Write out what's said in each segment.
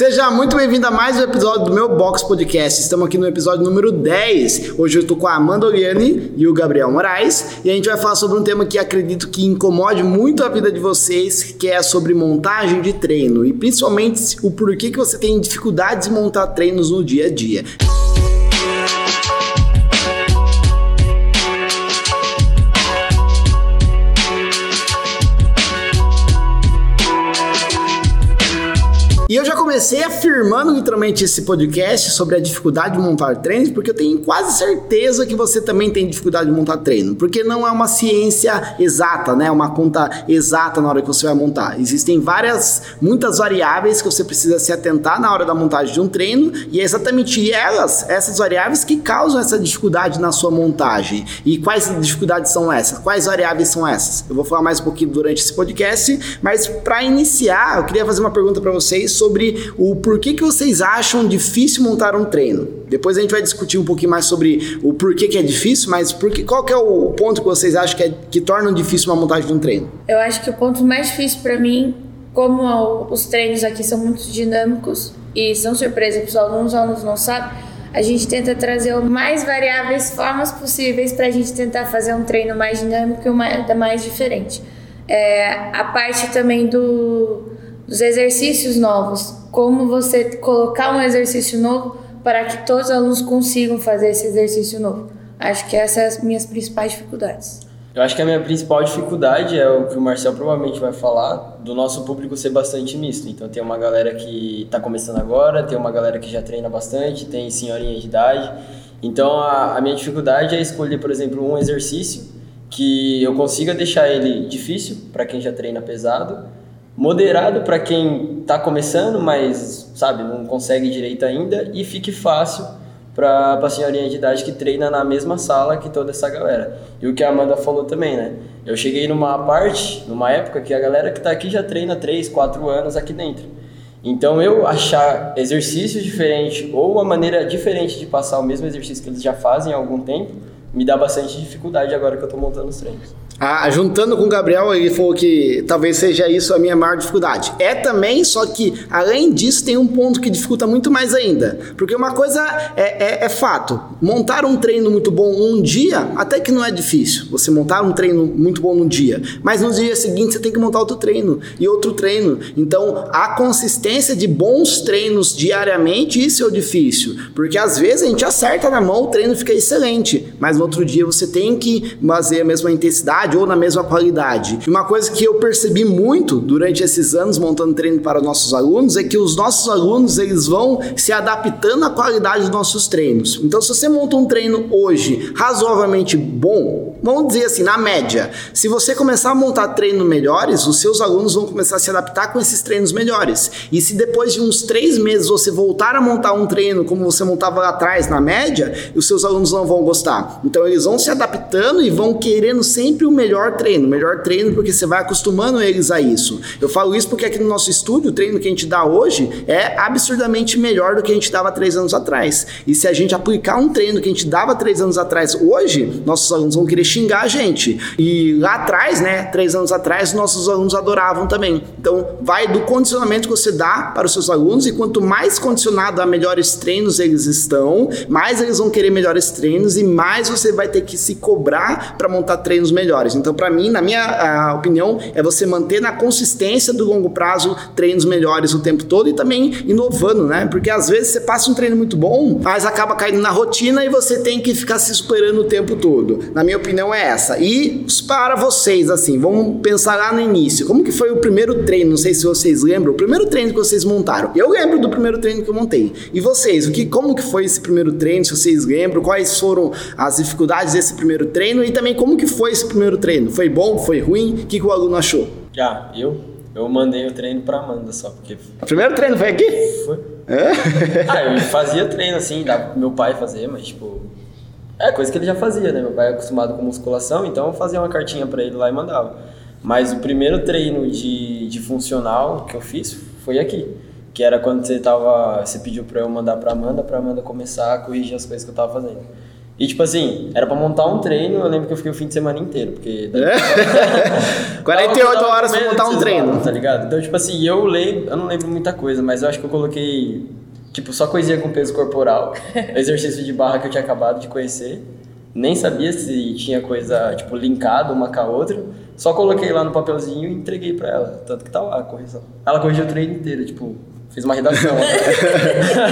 Seja muito bem-vindo a mais um episódio do meu Box Podcast. Estamos aqui no episódio número 10. Hoje eu estou com a Amanda Oliani e o Gabriel Moraes e a gente vai falar sobre um tema que acredito que incomode muito a vida de vocês, que é sobre montagem de treino e principalmente o porquê que você tem dificuldades em montar treinos no dia a dia. E comecei afirmando literalmente esse podcast sobre a dificuldade de montar treinos, porque eu tenho quase certeza que você também tem dificuldade de montar treino, porque não é uma ciência exata, né? Uma conta exata na hora que você vai montar. Existem várias, muitas variáveis que você precisa se atentar na hora da montagem de um treino, e é exatamente elas, essas variáveis que causam essa dificuldade na sua montagem. E quais dificuldades são essas? Quais variáveis são essas? Eu vou falar mais um pouquinho durante esse podcast, mas para iniciar, eu queria fazer uma pergunta para vocês sobre o porquê que vocês acham difícil montar um treino. Depois a gente vai discutir um pouquinho mais sobre o porquê que é difícil, mas porque, qual que é o ponto que vocês acham que, é, que torna difícil uma montagem de um treino? Eu acho que o ponto mais difícil para mim, como os treinos aqui são muito dinâmicos e são surpresa para os alunos, os alunos não sabem, a gente tenta trazer o mais variáveis formas possíveis para a gente tentar fazer um treino mais dinâmico e mais, mais diferente. É, a parte também do dos exercícios novos, como você colocar um exercício novo para que todos os alunos consigam fazer esse exercício novo. Acho que essas são as minhas principais dificuldades. Eu acho que a minha principal dificuldade é o que o Marcel provavelmente vai falar, do nosso público ser bastante misto. Então tem uma galera que está começando agora, tem uma galera que já treina bastante, tem senhorinha de idade. Então a, a minha dificuldade é escolher, por exemplo, um exercício que eu consiga deixar ele difícil para quem já treina pesado, moderado para quem está começando, mas sabe, não consegue direito ainda, e fique fácil para a senhorinha de idade que treina na mesma sala que toda essa galera. E o que a Amanda falou também, né? Eu cheguei numa parte, numa época que a galera que está aqui já treina 3, 4 anos aqui dentro. Então eu achar exercícios diferentes ou uma maneira diferente de passar o mesmo exercício que eles já fazem há algum tempo, me dá bastante dificuldade agora que eu estou montando os treinos. Ah, juntando com o Gabriel, ele falou que talvez seja isso a minha maior dificuldade. É também, só que além disso tem um ponto que dificulta muito mais ainda. Porque uma coisa é, é, é fato: montar um treino muito bom um dia, até que não é difícil. Você montar um treino muito bom num dia, mas no dia seguinte você tem que montar outro treino e outro treino. Então a consistência de bons treinos diariamente, isso é o difícil. Porque às vezes a gente acerta na mão, o treino fica excelente, mas no outro dia você tem que fazer a mesma intensidade qualidade ou na mesma qualidade. E uma coisa que eu percebi muito durante esses anos montando treino para nossos alunos é que os nossos alunos eles vão se adaptando à qualidade dos nossos treinos. Então, se você monta um treino hoje razoavelmente bom, vamos dizer assim, na média, se você começar a montar treinos melhores, os seus alunos vão começar a se adaptar com esses treinos melhores. E se depois de uns três meses você voltar a montar um treino como você montava lá atrás, na média, os seus alunos não vão gostar. Então, eles vão se adaptando e vão querendo sempre o melhor treino, melhor treino porque você vai acostumando eles a isso. Eu falo isso porque aqui no nosso estúdio, o treino que a gente dá hoje é absurdamente melhor do que a gente dava três anos atrás. E se a gente aplicar um treino que a gente dava três anos atrás hoje, nossos alunos vão querer xingar a gente. E lá atrás, né, três anos atrás, nossos alunos adoravam também. Então, vai do condicionamento que você dá para os seus alunos e quanto mais condicionado a melhores treinos eles estão, mais eles vão querer melhores treinos e mais você vai ter que se cobrar para montar treinos melhores Então, para mim, na minha opinião, é você manter na consistência do longo prazo treinos melhores o tempo todo e também inovando, né? Porque às vezes você passa um treino muito bom, mas acaba caindo na rotina e você tem que ficar se superando o tempo todo. Na minha opinião é essa. E para vocês, assim, vamos pensar lá no início. Como que foi o primeiro treino? Não sei se vocês lembram. O primeiro treino que vocês montaram. Eu lembro do primeiro treino que eu montei. E vocês, o que, como que foi esse primeiro treino? Se vocês lembram, quais foram as dificuldades desse primeiro treino e também como que foi esse primeiro treino? Foi bom? Foi ruim? O que, que o aluno achou? Já, eu? Eu mandei o treino pra Amanda só, porque... O primeiro treino foi aqui? Foi. É? ah, eu fazia treino assim, dava pro meu pai fazer, mas tipo... É coisa que ele já fazia, né? Meu pai é acostumado com musculação, então eu fazia uma cartinha pra ele lá e mandava. Mas o primeiro treino de, de funcional que eu fiz foi aqui. Que era quando você tava. Você pediu pra eu mandar pra Amanda, pra Amanda começar a corrigir as coisas que eu tava fazendo. E tipo assim, era pra montar um treino, eu lembro que eu fiquei o fim de semana inteiro, porque. É? 48 horas pra montar um treino. Tá ligado? Então, tipo assim, eu lembro, eu não lembro muita coisa, mas eu acho que eu coloquei, tipo, só coisinha com peso corporal, exercício de barra que eu tinha acabado de conhecer. Nem sabia se tinha coisa, tipo, linkada uma com a outra. Só coloquei lá no papelzinho e entreguei pra ela. Tanto que tá lá a correção. Ela corrigiu o treino inteiro, tipo, fiz uma redação.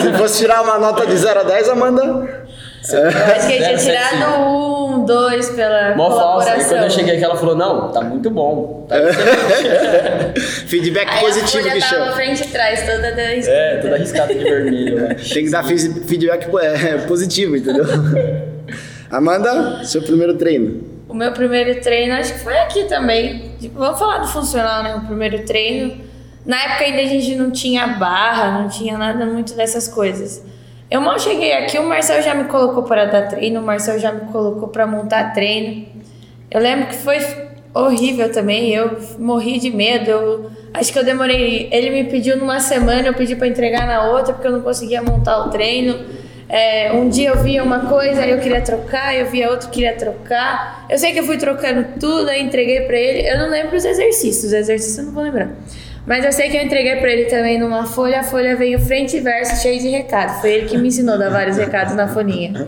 se fosse tirar uma nota de 0 a 10, Amanda eu acho que ele tinha tirado um, dois pela Mó colaboração. Falsa. E quando eu cheguei aqui, ela falou, não, tá muito bom. Tá Feedback Aí positivo que chama. frente e trás, toda arriscada. É, toda arriscada de vermelho. Né? Tem que dar feedback é, positivo, entendeu? Amanda, seu primeiro treino. O meu primeiro treino, acho que foi aqui também. Vamos falar do funcional, né? O primeiro treino. Na época ainda a gente não tinha barra, não tinha nada muito dessas coisas. Eu mal cheguei aqui, o Marcel já me colocou para dar treino, o Marcel já me colocou para montar treino. Eu lembro que foi horrível também, eu morri de medo. Eu, acho que eu demorei. Ele me pediu numa semana, eu pedi para entregar na outra porque eu não conseguia montar o treino. É, um dia eu via uma coisa, eu queria trocar, eu via outro, queria trocar. Eu sei que eu fui trocando tudo, aí entreguei para ele. Eu não lembro os exercícios, os exercícios eu não vou lembrar. Mas eu sei que eu entreguei para ele também numa folha, a folha veio frente e verso cheio de recado. Foi ele que me ensinou a dar vários recados na folhinha.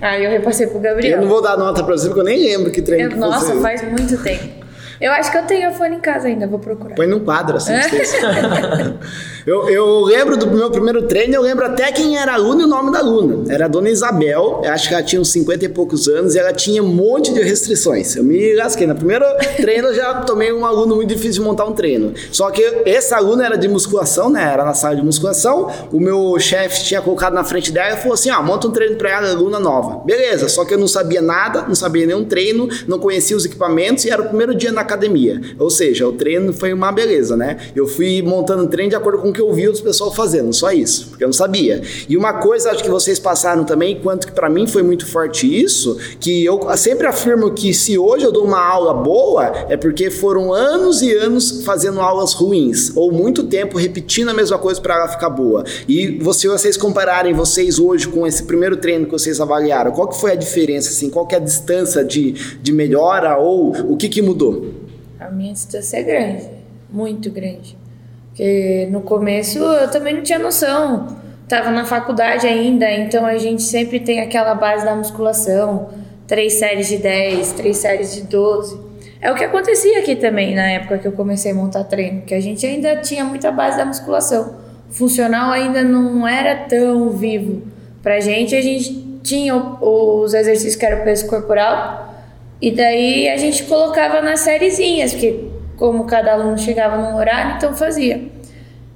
Aí eu repassei pro Gabriel. Eu não vou dar nota para você porque eu nem lembro que treino eu, que Nossa, faz muito tempo. Eu acho que eu tenho a fone em casa ainda, vou procurar. Põe num quadro assim. eu, eu lembro do meu primeiro treino, eu lembro até quem era aluno e o nome da aluna. Era a dona Isabel, acho que ela tinha uns 50 e poucos anos e ela tinha um monte de restrições. Eu me lasquei. No primeiro treino eu já tomei um aluno muito difícil de montar um treino. Só que esse aluno era de musculação, né? Era na sala de musculação. O meu chefe tinha colocado na frente dela e falou assim: ah, monta um treino pra ela, aluna nova. Beleza, só que eu não sabia nada, não sabia nenhum treino, não conhecia os equipamentos e era o primeiro dia na academia. Ou seja, o treino foi uma beleza, né? Eu fui montando o treino de acordo com o que eu vi os pessoal fazendo, só isso, porque eu não sabia. E uma coisa acho que vocês passaram também, quanto que para mim foi muito forte isso, que eu sempre afirmo que se hoje eu dou uma aula boa, é porque foram anos e anos fazendo aulas ruins, ou muito tempo repetindo a mesma coisa para ela ficar boa. E se vocês compararem vocês hoje com esse primeiro treino que vocês avaliaram, qual que foi a diferença, assim, qual que é a distância de, de melhora ou o que que mudou? a minha distância é grande, muito grande. Porque no começo eu também não tinha noção. Tava na faculdade ainda, então a gente sempre tem aquela base da musculação, três séries de 10, três séries de 12. É o que acontecia aqui também na época que eu comecei a montar treino, que a gente ainda tinha muita base da musculação. Funcional ainda não era tão vivo. Pra gente, a gente tinha os exercícios que era o peso corporal, e daí a gente colocava nas sériezinhas, porque como cada aluno chegava num horário, então fazia.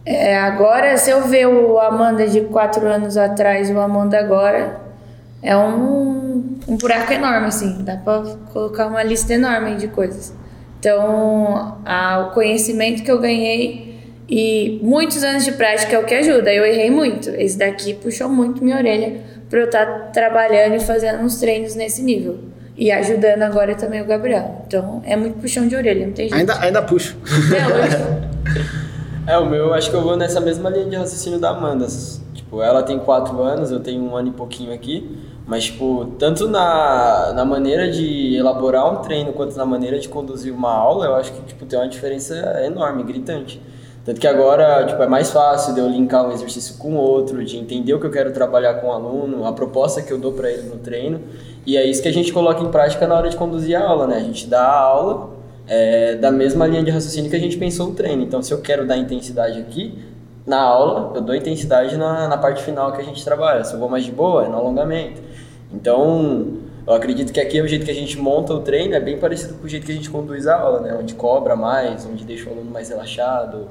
É, agora, se eu ver o Amanda de quatro anos atrás e o Amanda agora, é um, um buraco enorme, assim. Dá pra colocar uma lista enorme de coisas. Então, a, o conhecimento que eu ganhei e muitos anos de prática é o que ajuda. Eu errei muito. Esse daqui puxou muito minha orelha para eu estar tá trabalhando e fazendo uns treinos nesse nível. E ajudando agora também o Gabriel. Então é muito puxão de orelha, não tem jeito. Ainda, ainda puxo. É, o meu, acho que eu vou nessa mesma linha de raciocínio da Amanda. Tipo, ela tem quatro anos, eu tenho um ano e pouquinho aqui. Mas, tipo, tanto na, na maneira de elaborar um treino quanto na maneira de conduzir uma aula, eu acho que, tipo, tem uma diferença enorme, gritante. Tanto que agora, tipo, é mais fácil de eu linkar um exercício com outro, de entender o que eu quero trabalhar com o aluno, a proposta que eu dou para ele no treino. E é isso que a gente coloca em prática na hora de conduzir a aula, né? A gente dá a aula é, da mesma linha de raciocínio que a gente pensou no treino. Então, se eu quero dar intensidade aqui, na aula, eu dou intensidade na, na parte final que a gente trabalha. Se eu vou mais de boa, é no alongamento. Então, eu acredito que aqui é o jeito que a gente monta o treino é bem parecido com o jeito que a gente conduz a aula, né? Onde cobra mais, onde deixa o aluno mais relaxado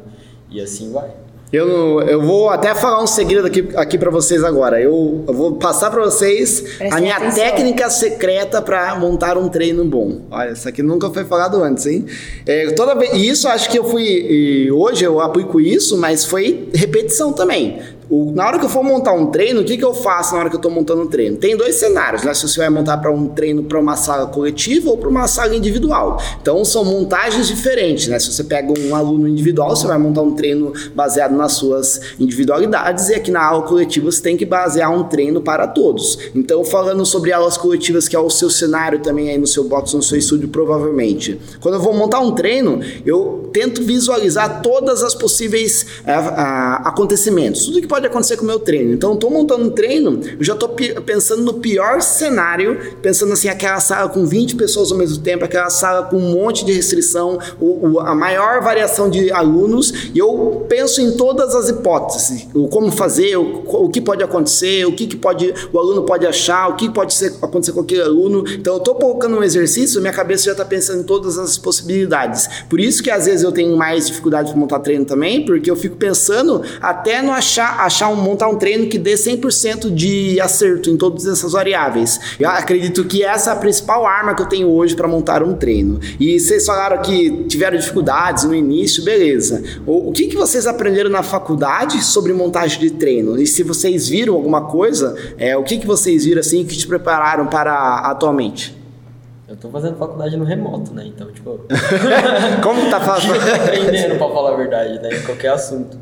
e assim vai. Eu, eu vou até falar um segredo aqui, aqui para vocês agora. Eu, eu vou passar para vocês Preste a minha atenção. técnica secreta para montar um treino bom. Olha, isso aqui nunca foi falado antes, hein? É, toda vez, e isso acho que eu fui. hoje eu aplico isso, mas foi repetição também. O, na hora que eu for montar um treino, o que, que eu faço na hora que eu estou montando um treino? Tem dois cenários, né? Se você vai montar para um treino para uma sala coletiva ou para uma sala individual. Então são montagens diferentes, né? Se você pega um aluno individual, você vai montar um treino baseado nas suas individualidades e aqui na aula coletiva você tem que basear um treino para todos. Então falando sobre aulas coletivas, que é o seu cenário também aí no seu box, no seu estúdio, provavelmente. Quando eu vou montar um treino, eu tento visualizar todas as possíveis é, acontecimentos, tudo que pode acontecer com o meu treino. Então, estou montando um treino, eu já estou pensando no pior cenário, pensando assim, aquela sala com 20 pessoas ao mesmo tempo, aquela sala com um monte de restrição, o, o, a maior variação de alunos, e eu penso em todas as hipóteses, o como fazer, o, o que pode acontecer, o que, que pode, o aluno pode achar, o que pode ser, acontecer com aquele aluno. Então, eu estou colocando um exercício, minha cabeça já está pensando em todas as possibilidades. Por isso que às vezes eu tenho mais dificuldade de montar treino também, porque eu fico pensando até no achar, achar um, montar um treino que dê 100% de acerto em todas essas variáveis. Eu acredito que essa é a principal arma que eu tenho hoje para montar um treino. E vocês falaram que tiveram dificuldades no início, beleza. O, o que, que vocês aprenderam na faculdade sobre montagem de treino? E se vocês viram alguma coisa, é, o que, que vocês viram assim que te prepararam para atualmente? Eu tô fazendo faculdade no remoto, né? Então, tipo. Como tá fazendo? aprendendo, pra falar a verdade, né? Em qualquer assunto.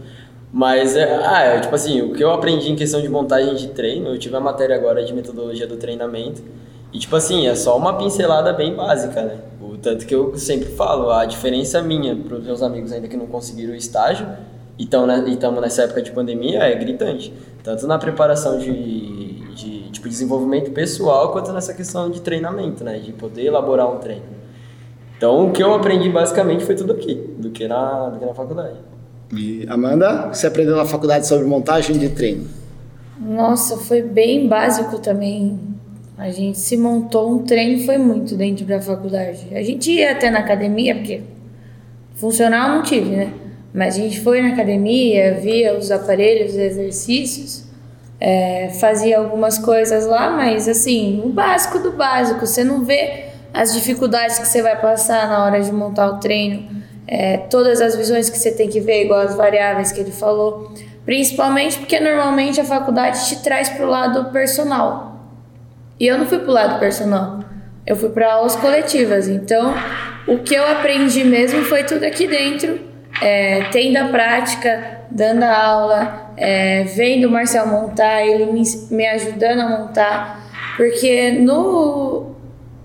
Mas, é, ah, é, tipo assim, o que eu aprendi em questão de montagem de treino, eu tive a matéria agora de metodologia do treinamento. E, tipo assim, é só uma pincelada bem básica, né? O tanto que eu sempre falo, a diferença minha para os meus amigos ainda que não conseguiram o estágio e estamos nessa época de pandemia é gritante. Tanto na preparação de, de tipo, desenvolvimento pessoal, quanto nessa questão de treinamento, né? De poder elaborar um treino. Então, o que eu aprendi basicamente foi tudo aqui, do que na, do que na faculdade. E Amanda, você aprendeu na faculdade sobre montagem de treino? Nossa, foi bem básico também. A gente se montou um treino, foi muito dentro da faculdade. A gente ia até na academia, porque funcional não tive, né? Mas a gente foi na academia, via os aparelhos, os exercícios, é, fazia algumas coisas lá, mas assim, o básico do básico. Você não vê as dificuldades que você vai passar na hora de montar o treino, é, todas as visões que você tem que ver, igual as variáveis que ele falou. Principalmente porque normalmente a faculdade te traz para o lado personal. E eu não fui para o lado personal, eu fui para aulas coletivas. Então, o que eu aprendi mesmo foi tudo aqui dentro é, tendo a prática, dando a aula, é, vendo o Marcel montar, ele me, me ajudando a montar, porque no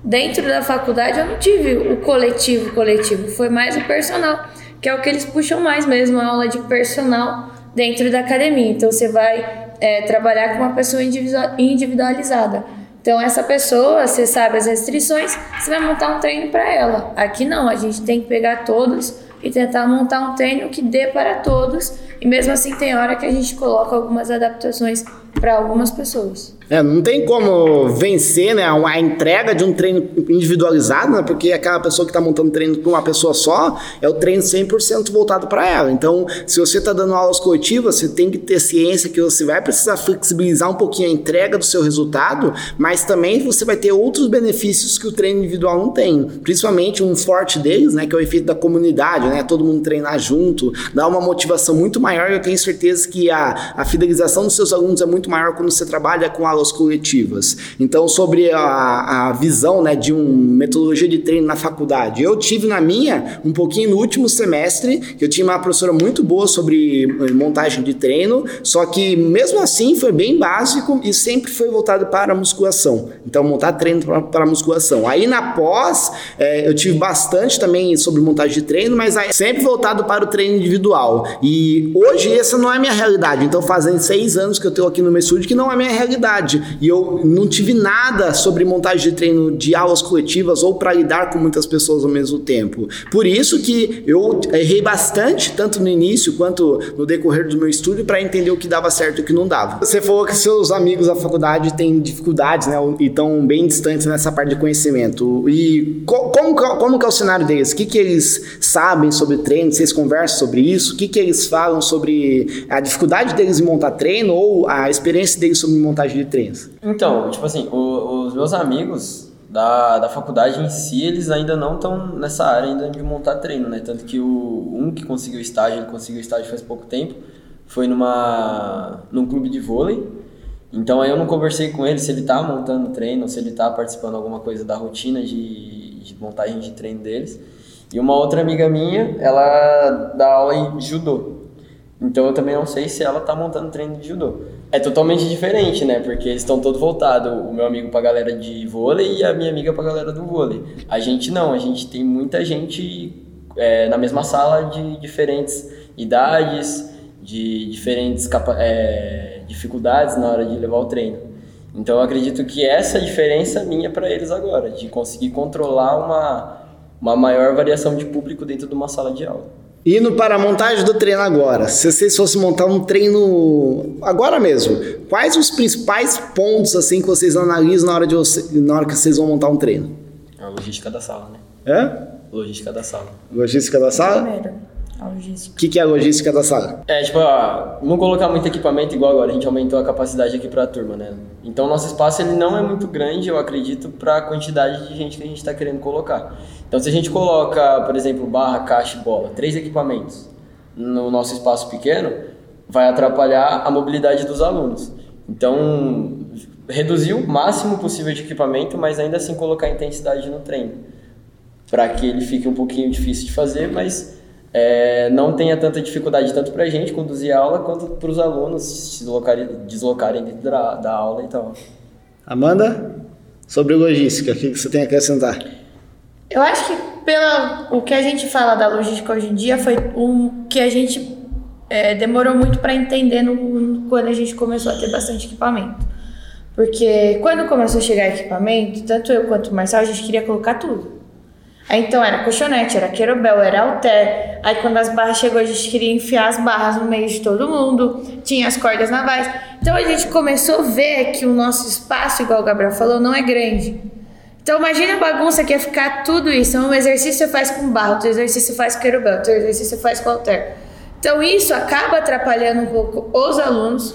dentro da faculdade eu não tive o coletivo coletivo, foi mais o personal, que é o que eles puxam mais mesmo, a aula de personal dentro da academia. Então você vai é, trabalhar com uma pessoa individualizada. Então essa pessoa, você sabe as restrições, você vai montar um treino para ela. Aqui não, a gente tem que pegar todos e tentar montar um treino que dê para todos. E mesmo assim tem hora que a gente coloca algumas adaptações para algumas pessoas. É, não tem como vencer né, a entrega de um treino individualizado, né, porque aquela pessoa que está montando treino para uma pessoa só é o treino 100% voltado para ela. Então, se você está dando aulas coletivas, você tem que ter ciência que você vai precisar flexibilizar um pouquinho a entrega do seu resultado, mas também você vai ter outros benefícios que o treino individual não tem. Principalmente um forte deles, né, que é o efeito da comunidade, né, todo mundo treinar junto, dá uma motivação muito maior. Eu tenho certeza que a, a fidelização dos seus alunos é muito maior quando você trabalha com aulas coletivas. Então, sobre a, a visão né, de uma metodologia de treino na faculdade, eu tive na minha um pouquinho no último semestre, que eu tinha uma professora muito boa sobre eh, montagem de treino, só que mesmo assim foi bem básico e sempre foi voltado para a musculação. Então, montar treino para, a musculação. Aí na pós, é, eu tive bastante também sobre montagem de treino, mas sempre voltado para o treino individual. E hoje essa não é minha realidade. Então, fazem seis anos que eu estou aqui no meu estúdio que não é minha realidade. E eu não tive nada sobre montagem de treino de aulas coletivas ou para lidar com muitas pessoas ao mesmo tempo. Por isso que eu errei bastante, tanto no início quanto no decorrer do meu estudo, para entender o que dava certo e o que não dava. Você falou que seus amigos da faculdade têm dificuldades, né? E estão bem distantes nessa parte de conhecimento. E como, como que é o cenário deles? O que, que eles sabem sobre treino? Vocês conversam sobre isso? O que, que eles falam sobre a dificuldade deles em montar treino ou a experiência deles sobre montagem de treinos? Então, tipo assim, o, os meus amigos da, da faculdade em si, eles ainda não estão nessa área ainda de montar treino, né? Tanto que o um que conseguiu estágio, ele conseguiu estágio faz pouco tempo, foi numa num clube de vôlei. Então aí eu não conversei com ele se ele tá montando treino, se ele tá participando alguma coisa da rotina de, de montagem de treino deles. E uma outra amiga minha, ela dá aula em judô. Então eu também não sei se ela tá montando treino de judô. É totalmente diferente, né? Porque eles estão todos voltados. O meu amigo pra galera de vôlei e a minha amiga pra galera do vôlei. A gente não, a gente tem muita gente é, na mesma sala de diferentes idades, de diferentes é, dificuldades na hora de levar o treino. Então eu acredito que essa é diferença minha para eles agora, de conseguir controlar uma, uma maior variação de público dentro de uma sala de aula. Indo para a montagem do treino agora, se vocês fossem montar um treino agora mesmo, quais os principais pontos assim que vocês analisam na hora, de você, na hora que vocês vão montar um treino? A logística da sala, né? É? Logística da sala. Logística da sala? Primeiro. O que, que é a logística da sala? É, tipo, ó, não colocar muito equipamento igual agora, a gente aumentou a capacidade aqui para a turma, né? Então, nosso espaço ele não é muito grande, eu acredito, para a quantidade de gente que a gente está querendo colocar. Então, se a gente coloca, por exemplo, barra, caixa e bola, três equipamentos no nosso espaço pequeno, vai atrapalhar a mobilidade dos alunos. Então, reduzir o máximo possível de equipamento, mas ainda assim colocar intensidade no treino, para que ele fique um pouquinho difícil de fazer, mas é, não tenha tanta dificuldade tanto para a gente conduzir a aula quanto para os alunos se deslocarem, deslocarem dentro da, da aula e tal. Amanda, sobre logística, o que você tem a acrescentar? Eu acho que pela o que a gente fala da logística hoje em dia foi um que a gente é, demorou muito para entender no, quando a gente começou a ter bastante equipamento. Porque quando começou a chegar equipamento, tanto eu quanto o Marcelo, a gente queria colocar tudo. Aí então era colchonete, era querobel, era alter. Aí quando as barras chegou, a gente queria enfiar as barras no meio de todo mundo. Tinha as cordas navais. Então a gente começou a ver que o nosso espaço, igual o Gabriel falou, não é grande. Então imagina a bagunça que é ficar tudo isso. Então, um exercício você faz com barro, outro exercício você faz com querubel, outro exercício você faz com alter. Então isso acaba atrapalhando um pouco os alunos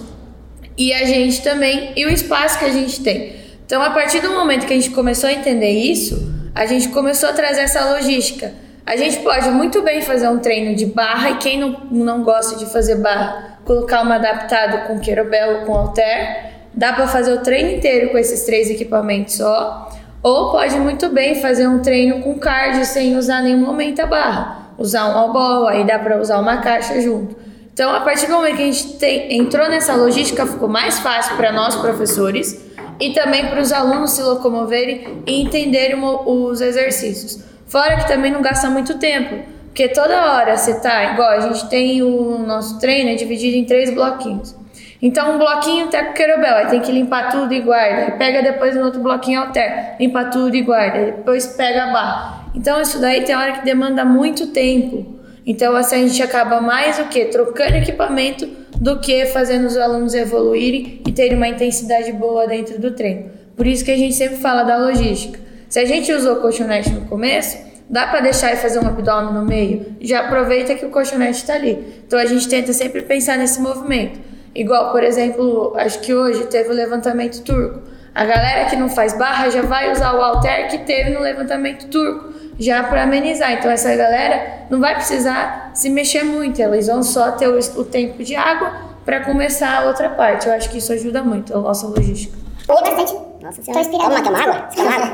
e a gente também e o espaço que a gente tem. Então a partir do momento que a gente começou a entender isso, a gente começou a trazer essa logística. A gente pode muito bem fazer um treino de barra e quem não, não gosta de fazer barra, colocar uma adaptado com querobel ou com alter, dá para fazer o treino inteiro com esses três equipamentos só. Ou pode muito bem fazer um treino com cardio sem usar nenhum momento a barra. Usar um all aí dá para usar uma caixa junto. Então, a partir do momento que a gente tem, entrou nessa logística, ficou mais fácil para nós professores e também para os alunos se locomoverem e entenderem os exercícios. Fora que também não gasta muito tempo, porque toda hora você tá igual a gente tem o nosso treino é dividido em três bloquinhos. Então, um bloquinho tá com querobel, aí tem que limpar tudo e guarda. Pega depois no outro bloquinho alter, limpa tudo e guarda. Depois pega a barra. Então, isso daí tem hora que demanda muito tempo. Então, assim, a gente acaba mais o que? Trocando equipamento do que fazendo os alunos evoluírem e terem uma intensidade boa dentro do treino. Por isso que a gente sempre fala da logística. Se a gente usou colchonete no começo, dá para deixar e fazer um abdômen no meio? Já aproveita que o colchonete está ali. Então, a gente tenta sempre pensar nesse movimento. Igual, por exemplo, acho que hoje teve o levantamento turco. A galera que não faz barra já vai usar o alter que teve no levantamento turco, já para amenizar. Então essa galera não vai precisar se mexer muito, elas vão só ter o, o tempo de água para começar a outra parte. Eu acho que isso ajuda muito a nossa logística. Falei bastante. Nossa senhora. Tô inspirada. Toma, toma água? Você toma água?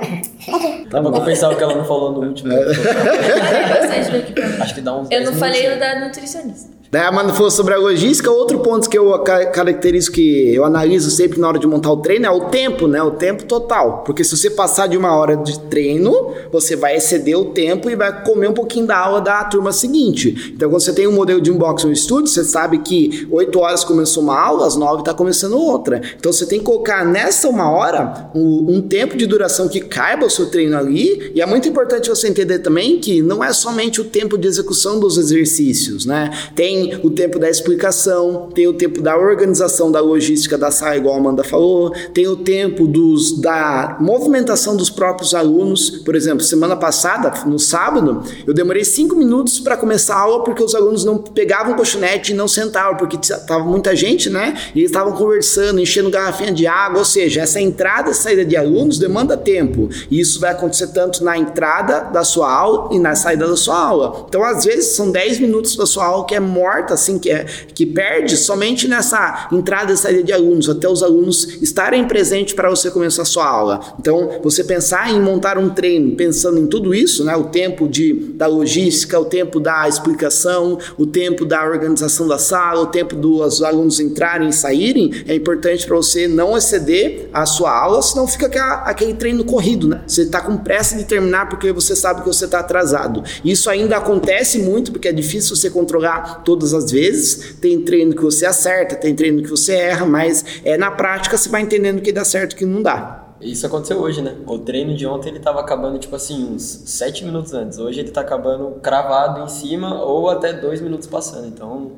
Tá bom. Vou pensar o que ela não falou no último. Falei bastante do equipamento. Acho que dá uns Eu 10 não falei minutinhos. o da nutricionista. Daí a logística, outro ponto que eu ca- caracterizo, que eu analiso sempre na hora de montar o treino é o tempo, né? O tempo total. Porque se você passar de uma hora de treino, você vai exceder o tempo e vai comer um pouquinho da aula da turma seguinte. Então, quando você tem um modelo de inbox no estúdio, você sabe que 8 horas começou uma aula, às 9 está começando outra. Então, você tem que colocar nessa uma hora um, um tempo de duração que caiba o seu treino ali. E é muito importante você entender também que não é somente o tempo de execução dos exercícios, né? Tem o tempo da explicação, tem o tempo da organização da logística da sala, igual a Amanda falou, tem o tempo dos, da movimentação dos próprios alunos. Por exemplo, semana passada, no sábado, eu demorei cinco minutos para começar a aula porque os alunos não pegavam colchonete e não sentavam, porque tava muita gente, né? E eles estavam conversando, enchendo garrafinha de água, ou seja, essa entrada e saída de alunos demanda tempo. E isso vai acontecer tanto na entrada da sua aula e na saída da sua aula. Então, às vezes, são 10 minutos da sua aula que é morta morta, assim, que, é, que perde somente nessa entrada e saída de alunos, até os alunos estarem presentes para você começar a sua aula. Então, você pensar em montar um treino pensando em tudo isso, né? O tempo de, da logística, o tempo da explicação, o tempo da organização da sala, o tempo dos alunos entrarem e saírem, é importante para você não exceder a sua aula, senão fica aquele treino corrido, né? Você está com pressa de terminar porque você sabe que você está atrasado. Isso ainda acontece muito porque é difícil você controlar todas as vezes. Tem treino que você acerta, tem treino que você erra, mas é na prática você vai entendendo que dá certo e que não dá. Isso aconteceu hoje, né? O treino de ontem ele tava acabando, tipo assim, uns 7 minutos antes. Hoje ele tá acabando cravado em cima ou até 2 minutos passando. Então,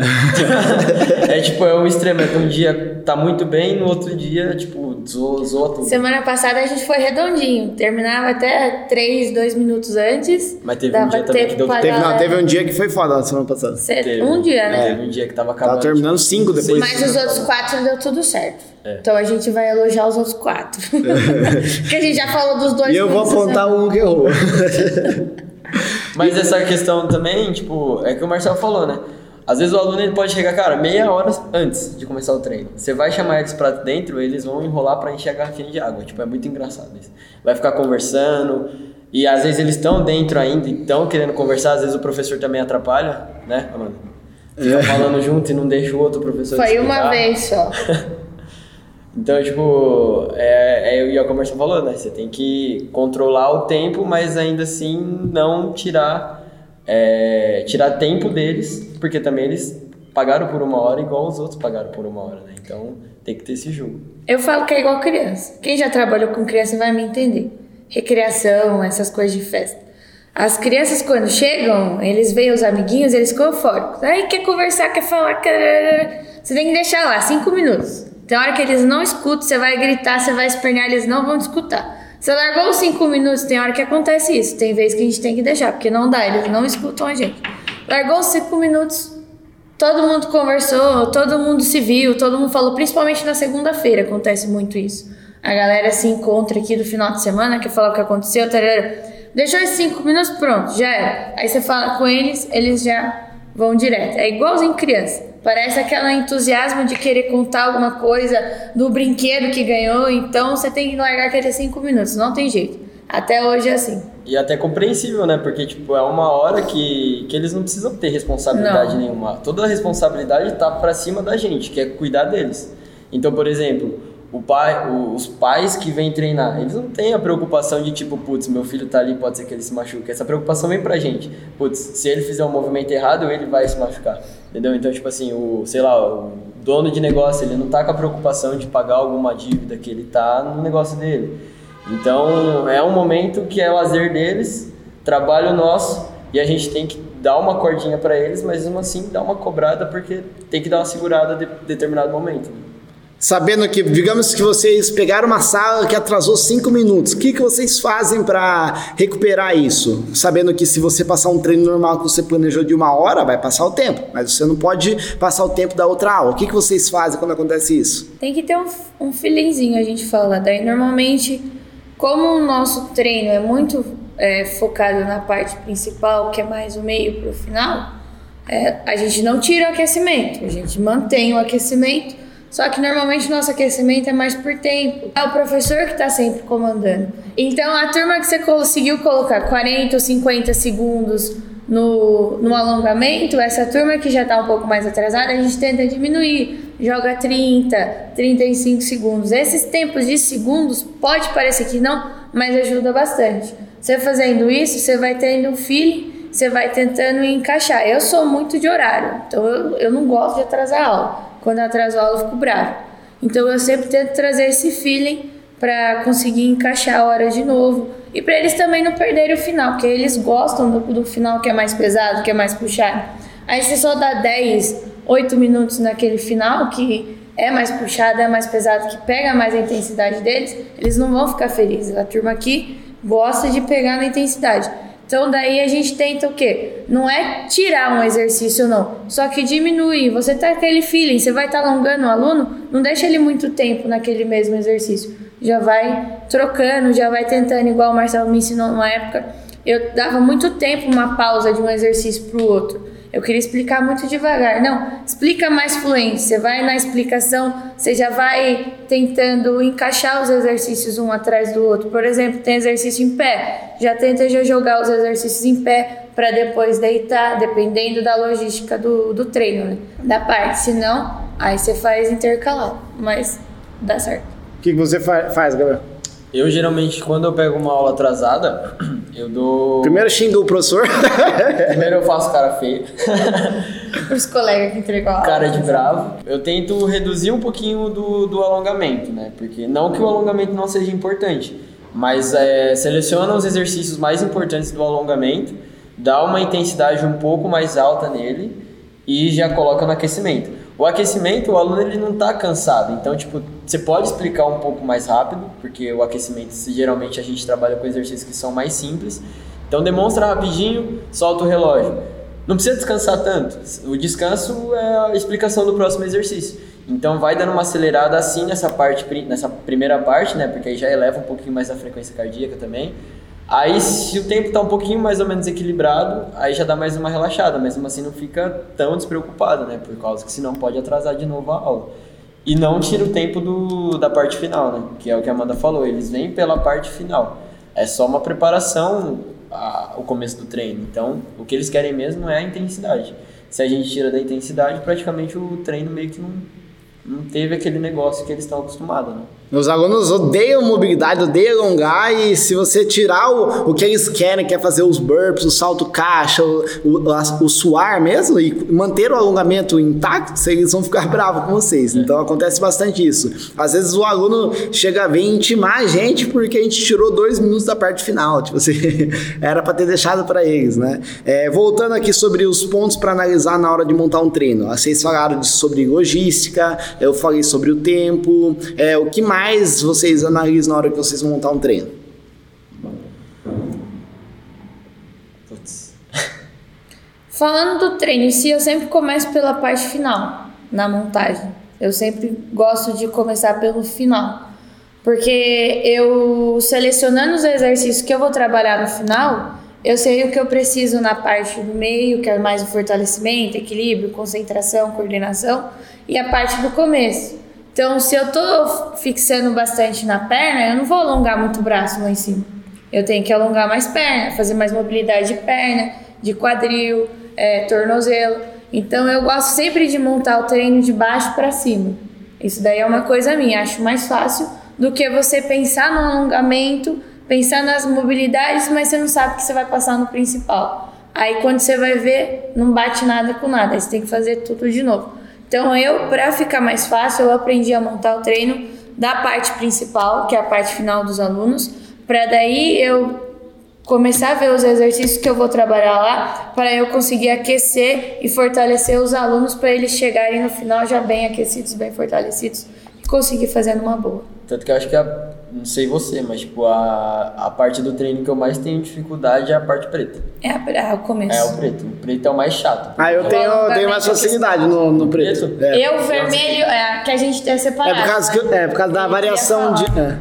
é tipo, é um extremo. É um dia tá muito bem, no outro dia, tipo, zoa, tudo. Semana passada a gente foi redondinho. Terminava até 3, 2 minutos antes. Mas teve um dia também que deu teve, não, teve um dia que foi foda na semana passada. Teve, um dia, né? Teve um dia que tava acabando. Tava terminando 5 tipo, depois. Mas os outros 4 deu tudo certo. É. Então a gente vai elogiar os outros 4. Porque a gente já falou dos dois. E eu vou apontar um que errou. Mas essa questão também, tipo, é que o Marcel falou, né? Às vezes o aluno ele pode chegar, cara, meia hora antes de começar o treino. Você vai chamar eles para dentro, eles vão enrolar para encher a garrafinha de água. Tipo, é muito engraçado isso. Vai ficar conversando, e às vezes eles estão dentro ainda, estão querendo conversar, às vezes o professor também atrapalha, né, Amanda? Fica é. falando junto e não deixa o outro professor Foi explicar. uma vez só. então, tipo, é, é, e é o que o Marcelo falou, né? Você tem que controlar o tempo, mas ainda assim não tirar é, tirar tempo deles, porque também eles pagaram por uma hora igual os outros pagaram por uma hora, né? Então tem que ter esse jogo. Eu falo que é igual criança. Quem já trabalhou com criança vai me entender. Recreação, essas coisas de festa. As crianças, quando chegam, eles veem os amiguinhos, eles ficam eufóricos. Aí quer conversar, quer falar. Quer... Você tem que deixar lá, cinco minutos. Tem hora que eles não escutam, você vai gritar, você vai espernear, eles não vão te escutar. Você largou os cinco minutos, tem hora que acontece isso. Tem vezes que a gente tem que deixar, porque não dá, eles não escutam a gente. Largou os cinco minutos, todo mundo conversou, todo mundo se viu, todo mundo falou, principalmente na segunda-feira acontece muito isso. A galera se encontra aqui do final de semana, quer falar o que aconteceu, tarara. deixou esses cinco minutos, pronto, já era. Aí você fala com eles, eles já vão direto. É igualzinho criança. Parece aquele entusiasmo de querer contar alguma coisa do brinquedo que ganhou, então você tem que largar aqueles cinco minutos, não tem jeito. Até hoje é assim. E até compreensível, né? Porque, tipo, é uma hora que, que eles não precisam ter responsabilidade não. nenhuma. Toda a responsabilidade tá para cima da gente, que é cuidar deles. Então, por exemplo, o pai, os pais que vêm treinar, eles não têm a preocupação de tipo, putz, meu filho tá ali, pode ser que ele se machuque. Essa preocupação vem pra gente. Putz, se ele fizer um movimento errado, ele vai se machucar. Entendeu? Então, tipo assim, o, sei lá, o dono de negócio, ele não tá com a preocupação de pagar alguma dívida que ele tá no negócio dele. Então, é um momento que é lazer deles, trabalho nosso, e a gente tem que dar uma cordinha para eles, mas mesmo assim dar uma cobrada porque tem que dar uma segurada de determinado momento. Sabendo que, digamos que vocês pegaram uma sala que atrasou cinco minutos, o que, que vocês fazem para recuperar isso? Sabendo que se você passar um treino normal que você planejou de uma hora, vai passar o tempo, mas você não pode passar o tempo da outra aula. O que, que vocês fazem quando acontece isso? Tem que ter um, um feelingzinho, a gente fala. Daí, normalmente, como o nosso treino é muito é, focado na parte principal, que é mais o meio para o final, é, a gente não tira o aquecimento, a gente mantém o aquecimento só que normalmente nosso aquecimento é mais por tempo. É o professor que está sempre comandando. Então a turma que você conseguiu colocar 40 ou 50 segundos no, no alongamento, essa turma que já está um pouco mais atrasada, a gente tenta diminuir. Joga 30, 35 segundos. Esses tempos de segundos pode parecer que não, mas ajuda bastante. Você fazendo isso, você vai tendo um feeling, você vai tentando encaixar. Eu sou muito de horário, então eu, eu não gosto de atrasar a aula. Quando eu atraso a aula, eu fico bravo. Então eu sempre tento trazer esse feeling para conseguir encaixar a hora de novo. E para eles também não perderem o final, porque eles gostam do, do final que é mais pesado, que é mais puxado. Aí você só dá 10, 8 minutos naquele final, que é mais puxado, é mais pesado, que pega mais a intensidade deles, eles não vão ficar felizes. A turma aqui gosta de pegar na intensidade. Então daí a gente tenta o quê? Não é tirar um exercício não, só que diminuir. Você tá aquele feeling, você vai estar tá alongando o aluno, não deixa ele muito tempo naquele mesmo exercício. Já vai trocando, já vai tentando, igual o Marcelo me ensinou numa época. Eu dava muito tempo uma pausa de um exercício para o outro. Eu queria explicar muito devagar. Não, explica mais fluente. Você vai na explicação, você já vai tentando encaixar os exercícios um atrás do outro. Por exemplo, tem exercício em pé, já tenta já jogar os exercícios em pé para depois deitar, dependendo da logística do, do treino, né? da parte. Se não, aí você faz intercalado, mas dá certo. O que, você fa faz, Gabriel? Eu geralmente, quando eu pego uma aula atrasada, eu dou. Primeiro xinga o professor. Primeiro eu faço cara feia. Os colegas que entregam a aula. Cara de bravo. Eu tento reduzir um pouquinho do, do alongamento, né? Porque não que o alongamento não seja importante, mas é, seleciona os exercícios mais importantes do alongamento, dá uma intensidade um pouco mais alta nele e já coloca no aquecimento. O aquecimento, o aluno ele não está cansado, então tipo, você pode explicar um pouco mais rápido, porque o aquecimento geralmente a gente trabalha com exercícios que são mais simples. Então demonstra rapidinho, solta o relógio. Não precisa descansar tanto. O descanso é a explicação do próximo exercício. Então vai dando uma acelerada assim nessa parte, nessa primeira parte, né? Porque aí já eleva um pouquinho mais a frequência cardíaca também. Aí, se o tempo está um pouquinho mais ou menos equilibrado, aí já dá mais uma relaxada, mesmo assim não fica tão despreocupado, né? Por causa que senão pode atrasar de novo a aula. E não tira o tempo do, da parte final, né? Que é o que a Amanda falou, eles vêm pela parte final. É só uma preparação a, o começo do treino. Então, o que eles querem mesmo é a intensidade. Se a gente tira da intensidade, praticamente o treino meio que não, não teve aquele negócio que eles estão acostumados, né? Meus alunos odeiam mobilidade, odeiam alongar e se você tirar o, o que eles querem, que é fazer os burps, o salto caixa, o, o, o suar mesmo e manter o alongamento intacto, eles vão ficar bravos com vocês. Então acontece bastante isso. Às vezes o aluno chega a vir intimar a gente porque a gente tirou dois minutos da parte final. Tipo assim, era para ter deixado para eles, né? É, voltando aqui sobre os pontos para analisar na hora de montar um treino. Vocês falaram sobre logística, eu falei sobre o tempo, é, o que mais mais vocês analisam na hora que vocês vão montar um treino? Putz. Falando do treino em si, eu sempre começo pela parte final, na montagem. Eu sempre gosto de começar pelo final. Porque eu selecionando os exercícios que eu vou trabalhar no final, eu sei o que eu preciso na parte do meio, que é mais o fortalecimento, equilíbrio, concentração, coordenação, e a parte do começo. Então, se eu tô fixando bastante na perna, eu não vou alongar muito o braço lá em cima. Eu tenho que alongar mais perna, fazer mais mobilidade de perna, de quadril, é, tornozelo. Então, eu gosto sempre de montar o treino de baixo para cima. Isso daí é uma coisa minha, acho mais fácil do que você pensar no alongamento, pensar nas mobilidades, mas você não sabe que você vai passar no principal. Aí quando você vai ver, não bate nada com nada, aí você tem que fazer tudo de novo. Então eu, para ficar mais fácil, eu aprendi a montar o treino da parte principal, que é a parte final dos alunos, para daí eu começar a ver os exercícios que eu vou trabalhar lá, para eu conseguir aquecer e fortalecer os alunos para eles chegarem no final já bem aquecidos, bem fortalecidos e conseguir fazer numa boa. Tanto que eu acho que a não sei você, mas tipo, a, a parte do treino que eu mais tenho dificuldade é a parte preta. É, a, é o começo. É o preto. O preto é o mais chato. Ah, eu tenho, eu tenho mais facilidade no, no preto. preto? É. Eu, vermelho, é que a gente tem separado. É por causa, que, é por causa da variação de. É.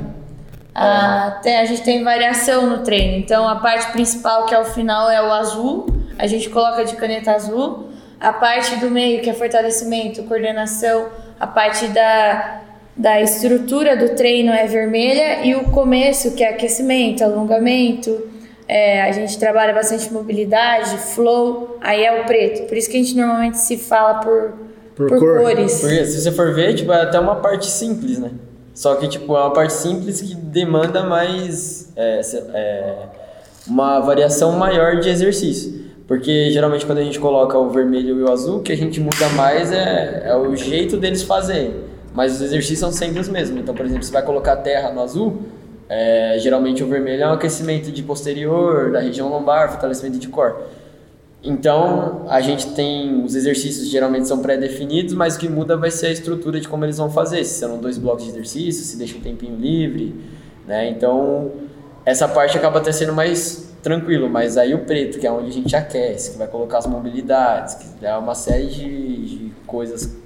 Ah, tem, a gente tem variação no treino. Então a parte principal, que é o final, é o azul. A gente coloca de caneta azul. A parte do meio, que é fortalecimento, coordenação, a parte da da estrutura do treino é vermelha e o começo, que é aquecimento, alongamento, é, a gente trabalha bastante mobilidade, flow, aí é o preto. Por isso que a gente normalmente se fala por, por, por cor. cores. Porque se você for ver, tipo, é até uma parte simples, né? Só que, tipo, é uma parte simples que demanda mais... É, é, uma variação maior de exercício. Porque geralmente quando a gente coloca o vermelho e o azul, o que a gente muda mais é, é o jeito deles fazerem. Mas os exercícios são sempre os mesmos. Então, por exemplo, você vai colocar a terra no azul, é, geralmente o vermelho é um aquecimento de posterior, da região lombar, fortalecimento de core. Então, a gente tem os exercícios geralmente são pré-definidos, mas o que muda vai ser a estrutura de como eles vão fazer. Se serão dois blocos de exercícios, se deixa um tempinho livre, né? Então, essa parte acaba até sendo mais tranquilo, mas aí o preto, que é onde a gente aquece, que vai colocar as mobilidades, que é uma série de, de coisas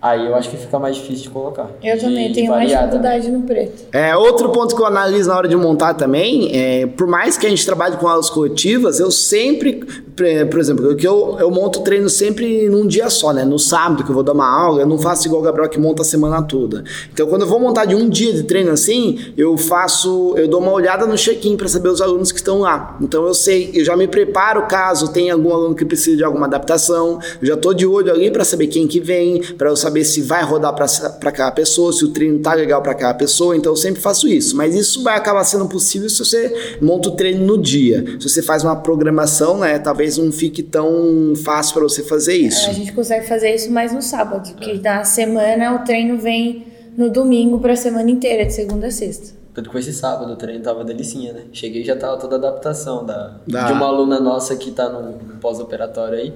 Aí eu acho que fica mais difícil de colocar. Eu também de tenho mais variar dificuldade no preto. É, outro ponto que eu analiso na hora de montar também, é, por mais que a gente trabalhe com aulas coletivas, eu sempre, por exemplo, que eu, eu monto treino sempre num dia só, né? No sábado que eu vou dar uma aula, eu não faço igual o Gabriel que monta a semana toda. Então, quando eu vou montar de um dia de treino assim, eu faço, eu dou uma olhada no check-in para saber os alunos que estão lá. Então, eu sei, eu já me preparo caso tenha algum aluno que precise de alguma adaptação, eu já tô de olho ali para saber quem que vem, para eu saber se vai rodar para aquela pessoa, se o treino tá legal para aquela pessoa. Então, eu sempre faço isso. Mas isso vai acabar sendo possível se você monta o treino no dia. Se você faz uma programação, né, talvez não fique tão fácil para você fazer isso. A gente consegue fazer isso mais no sábado, que na semana o treino vem no domingo para a semana inteira, de segunda a sexta. Tanto com esse sábado o treino tava delicinha, né? Cheguei e já tava toda a adaptação da, Da- de uma aluna nossa que tá no, no pós-operatório aí.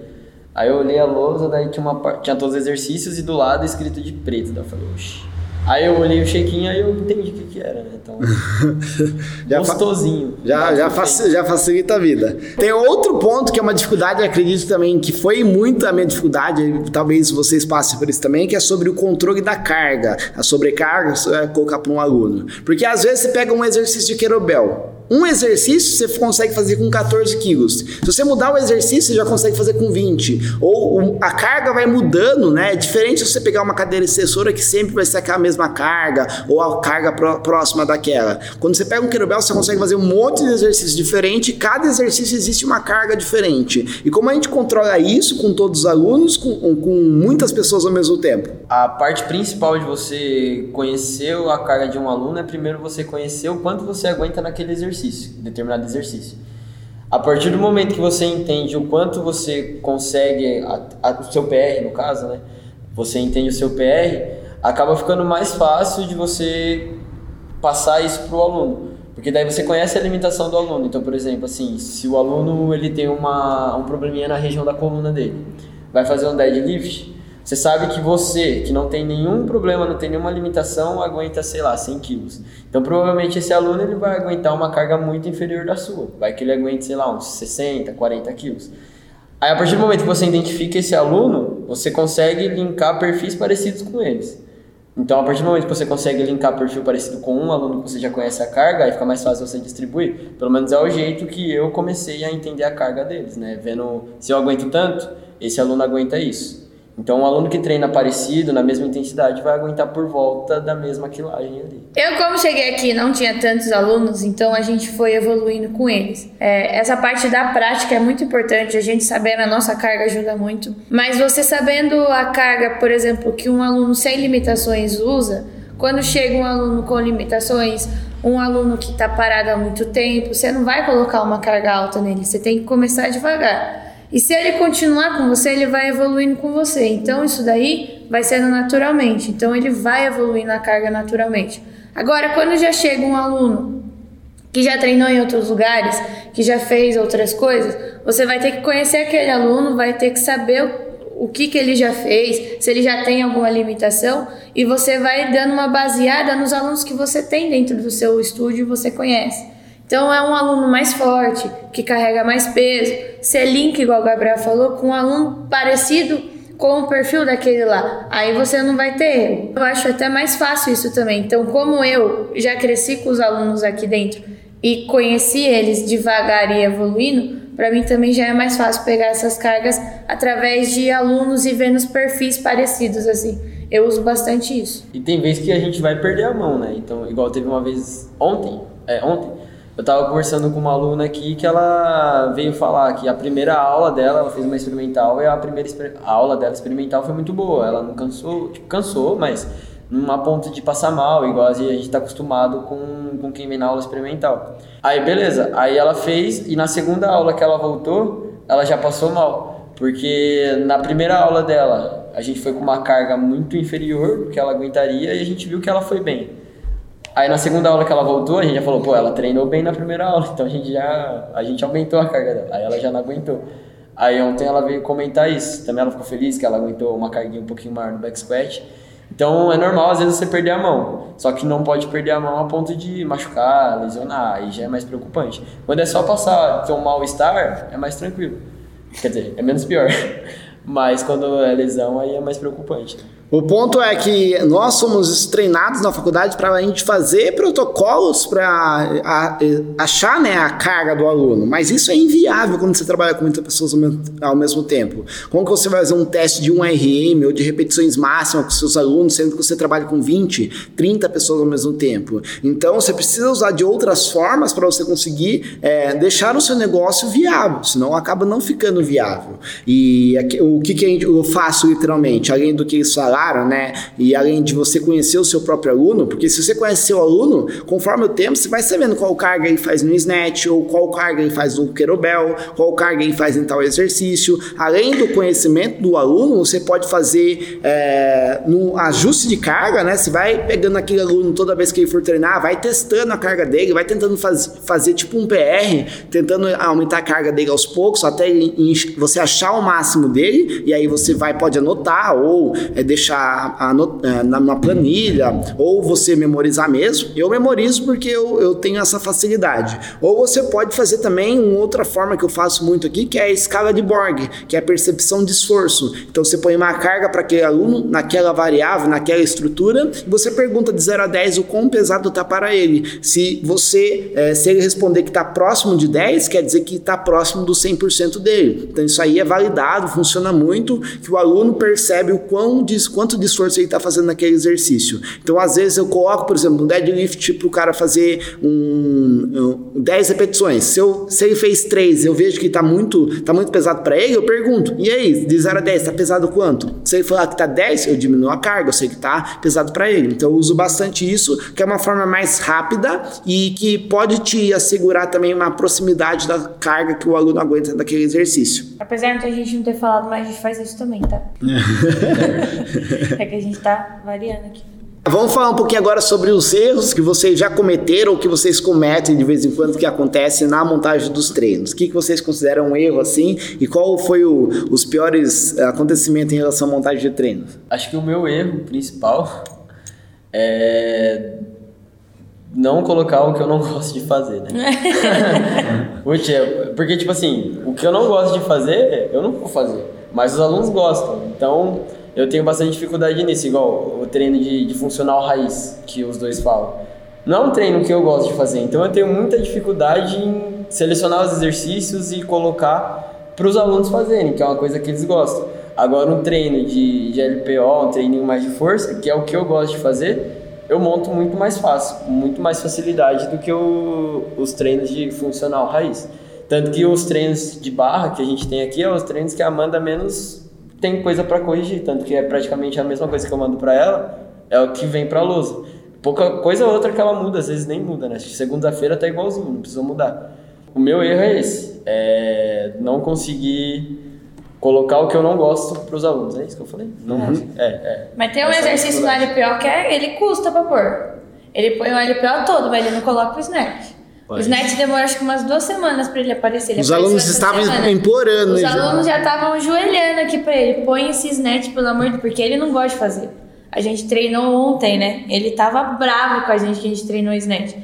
Aí eu olhei a lousa, daí tinha, uma, tinha todos os exercícios e do lado escrito de preto. Daí eu falei, oxi. Aí eu olhei o check-in aí eu entendi o que, que era, né? Então, Já gostosinho. Já, já, faci- já facilita a vida. Tem outro ponto que é uma dificuldade, acredito também, que foi muito a minha dificuldade, talvez vocês passem por isso também, que é sobre o controle da carga, a sobrecarga, é, colocar para um aluno. Porque às vezes você pega um exercício de querobel. Um exercício você consegue fazer com 14 quilos. Se você mudar o exercício, você já consegue fazer com 20. Ou a carga vai mudando, né? É diferente se você pegar uma cadeira extensora que sempre vai ser aquela mesma carga, ou a carga pró- próxima daquela. Quando você pega um querobel, você consegue fazer um monte de exercícios diferentes. Cada exercício existe uma carga diferente. E como a gente controla isso com todos os alunos, com, com muitas pessoas ao mesmo tempo? A parte principal de você conhecer a carga de um aluno é primeiro você conhecer o quanto você aguenta naquele exercício, determinado exercício. A partir do momento que você entende o quanto você consegue, a- a- o seu PR no caso, né? Você entende o seu PR, acaba ficando mais fácil de você passar isso para o aluno. Porque daí você conhece a limitação do aluno. Então, por exemplo, assim, se o aluno ele tem uma, um probleminha na região da coluna dele, vai fazer um deadlift, você sabe que você, que não tem nenhum problema, não tem nenhuma limitação, aguenta, sei lá, 100 quilos. Então, provavelmente esse aluno ele vai aguentar uma carga muito inferior da sua. Vai que ele aguente, sei lá, uns 60, 40 quilos. Aí, a partir do momento que você identifica esse aluno, você consegue linkar perfis parecidos com eles. Então, a partir do momento que você consegue linkar perfil parecido com um aluno que você já conhece a carga, aí fica mais fácil você distribuir. Pelo menos é o jeito que eu comecei a entender a carga deles, né? Vendo se eu aguento tanto, esse aluno aguenta isso. Então, um aluno que treina parecido, na mesma intensidade, vai aguentar por volta da mesma quilagem ali. Eu, como cheguei aqui não tinha tantos alunos, então a gente foi evoluindo com eles. É, essa parte da prática é muito importante, a gente sabendo a nossa carga ajuda muito. Mas você sabendo a carga, por exemplo, que um aluno sem limitações usa, quando chega um aluno com limitações, um aluno que está parado há muito tempo, você não vai colocar uma carga alta nele, você tem que começar devagar. E se ele continuar com você, ele vai evoluindo com você. Então isso daí vai sendo naturalmente. Então ele vai evoluindo a carga naturalmente. Agora, quando já chega um aluno que já treinou em outros lugares, que já fez outras coisas, você vai ter que conhecer aquele aluno, vai ter que saber o, que, que ele já fez, se ele já tem alguma limitação, e você vai dando uma baseada nos alunos que você tem dentro do seu estúdio e você conhece. Então é um aluno mais forte, que carrega mais peso. Você linka, igual o Gabriel falou, com um aluno parecido com o perfil daquele lá. Aí você não vai ter erro. Eu acho até mais fácil isso também. Então, como eu já cresci com os alunos aqui dentro e conheci eles devagar e evoluindo, para mim também já é mais fácil pegar essas cargas através de alunos e vendo os perfis parecidos assim. Eu uso bastante isso. E tem vezes que a gente vai perder a mão, né? Então, igual teve uma vez ontem, é, ontem, eu tava conversando com uma aluna aqui que ela veio falar que a primeira aula dela, ela fez uma experimental e a primeira a aula dela experimental foi muito boa. Ela não cansou, tipo, cansou, mas numa ponto de passar mal, igual a gente tá acostumado com, com quem vem na aula experimental. Aí, beleza. Aí ela fez e na segunda aula que ela voltou, ela já passou mal. Porque na primeira aula dela, a gente foi com uma carga muito inferior do que ela aguentaria e a gente viu que ela foi bem. Aí na segunda aula que ela voltou, a gente já falou, pô, ela treinou bem na primeira aula, então a gente já a gente aumentou a carga dela. Aí ela já não aguentou. Aí ontem ela veio comentar isso. Também ela ficou feliz que ela aguentou uma carguinha um pouquinho maior no back squat. Então é normal às vezes você perder a mão. Só que não pode perder a mão a ponto de machucar, lesionar, aí já é mais preocupante. Quando é só passar, ter um mal-estar, é mais tranquilo. Quer dizer, é menos pior. Mas quando é lesão, aí é mais preocupante. O ponto é que nós somos treinados na faculdade para a gente fazer protocolos para achar né, a carga do aluno, mas isso é inviável quando você trabalha com muitas pessoas ao mesmo, tempo. Como que você vai fazer um teste de 1 RM ou de repetições máximas com seus alunos, sendo que você trabalha com 20, 30 pessoas ao mesmo tempo? Então você precisa usar de outras formas para você conseguir é, deixar o seu negócio viável, senão acaba não ficando viável. E o que, que eu faço literalmente, além do que eles falaram, né? E além de você conhecer o seu próprio aluno, porque se você conhece seu aluno, conforme o tempo, você vai sabendo qual carga ele faz no snatch, ou qual carga ele faz no kettlebell, qual carga ele faz em tal exercício. Além do conhecimento do aluno, você pode fazer é, no ajuste de carga, né? Você vai pegando aquele aluno toda vez que ele for treinar, vai testando a carga dele, vai tentando faz, fazer tipo um PR, tentando aumentar a carga dele aos poucos, até você achar o máximo dele, e aí você vai, pode anotar ou é, deixar deixar a, na, na, planilha, ou você memorizar mesmo. Eu memorizo porque eu, eu tenho essa facilidade. Ou você pode fazer também uma outra forma que eu faço muito aqui, que é a escala de Borg, que é a percepção de esforço. Então você põe uma carga para aquele aluno naquela variável, naquela estrutura, e você pergunta de 0 a 10 o quão pesado está para ele. Se você, é, se ele responder que está próximo de 10, quer dizer que está próximo do 100% dele. Então isso aí é validado, funciona muito, que o aluno percebe o quão, diz, quanto de esforço ele está fazendo naquele exercício. Então, às vezes, eu coloco, por exemplo, um deadlift para o cara fazer um, um, 10 repetições. Se, eu, se ele fez 3, eu vejo que está muito, tá muito pesado para ele, eu pergunto, e aí, de 0 a 10, está pesado quanto? Se ele falar que está 10, eu diminuo a carga, eu sei que está pesado para ele. Então, eu uso bastante isso, que é uma forma mais rápida e que pode te assegurar também uma proximidade da carga que o aluno aguenta daquele exercício. Apesar de a gente não ter falado, mas a gente faz isso também, tá? é que a gente tá variando aqui. Vamos falar um pouquinho agora sobre os erros que vocês já cometeram ou que vocês cometem de vez em quando que acontece na montagem dos treinos. O que, que vocês consideram um erro assim e qual foi o, os piores acontecimentos em relação à montagem de treinos? Acho que o meu erro principal é não colocar o que eu não gosto de fazer, né? porque, tipo assim, o que eu não gosto de fazer, eu não vou fazer. Mas os alunos gostam. Então, eu tenho bastante dificuldade nisso, igual o treino de, de funcional raiz, que os dois falam. Não é um treino que eu gosto de fazer, então eu tenho muita dificuldade em selecionar os exercícios e colocar para os alunos fazerem, que é uma coisa que eles gostam. Agora, um treino de, de LPO, um treininho mais de força, que é o que eu gosto de fazer, eu monto muito mais fácil, com muito mais facilidade do que o, os treinos de funcional raiz. Tanto que os treinos de barra que a gente tem aqui é os treinos que a Amanda menos tem coisa para corrigir, tanto que é praticamente a mesma coisa que eu mando para ela, é o que vem para lousa. Pouca coisa ou outra que ela muda, às vezes nem muda, né? Segunda-feira tá igualzinho, não precisa mudar. O meu erro é esse, é não conseguir colocar o que eu não gosto para os alunos. É isso que eu falei? Não uhum. é, é. Mas tem um exercício no LPO que é, ele custa para pôr. Ele põe o LPO todo, mas ele não coloca o snatch. O Snatch demora acho que umas duas semanas para ele aparecer. Ele Os alunos estavam semana. implorando. Os alunos já estavam ajoelhando aqui para ele. Põe esse Snatch, pelo amor de Deus, porque ele não gosta de fazer. A gente treinou ontem, né? Ele tava bravo com a gente que a gente treinou Snatch.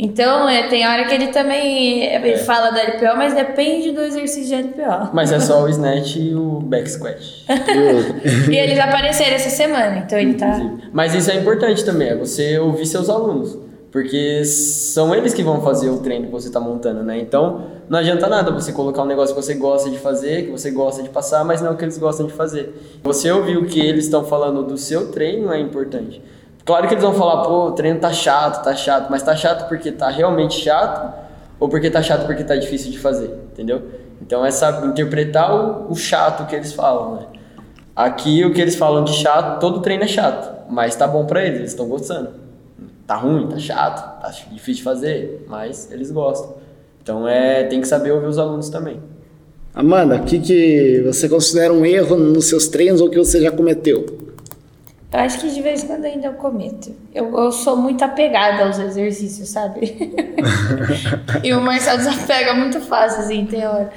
Então, é, tem hora que ele também ele é. fala da LPO, mas depende do exercício de LPO. Mas é só o snatch e o back squat. e eles apareceram essa semana, então ele tá... Mas isso é importante também, é você ouvir seus alunos. Porque são eles que vão fazer o treino que você está montando, né? Então, não adianta nada você colocar um negócio que você gosta de fazer, que você gosta de passar, mas não é que eles gostam de fazer. Você ouvir o que eles estão falando do seu treino é importante. Claro que eles vão falar, pô, o treino tá chato, tá chato, mas tá chato porque tá realmente chato ou porque tá chato porque tá difícil de fazer, entendeu? Então é saber interpretar o, o chato que eles falam, né? Aqui o que eles falam de chato, todo treino é chato, mas tá bom para eles, eles estão gostando tá ruim, tá chato, tá difícil de fazer, mas eles gostam. Então é, tem que saber ouvir os alunos também. Amanda, o que, que você considera um erro nos seus treinos ou que você já cometeu? Eu acho que de vez em quando ainda eu cometo. Eu, eu sou muito apegada aos exercícios, sabe? e o Marcelo desapega muito fácil, assim, tem hora.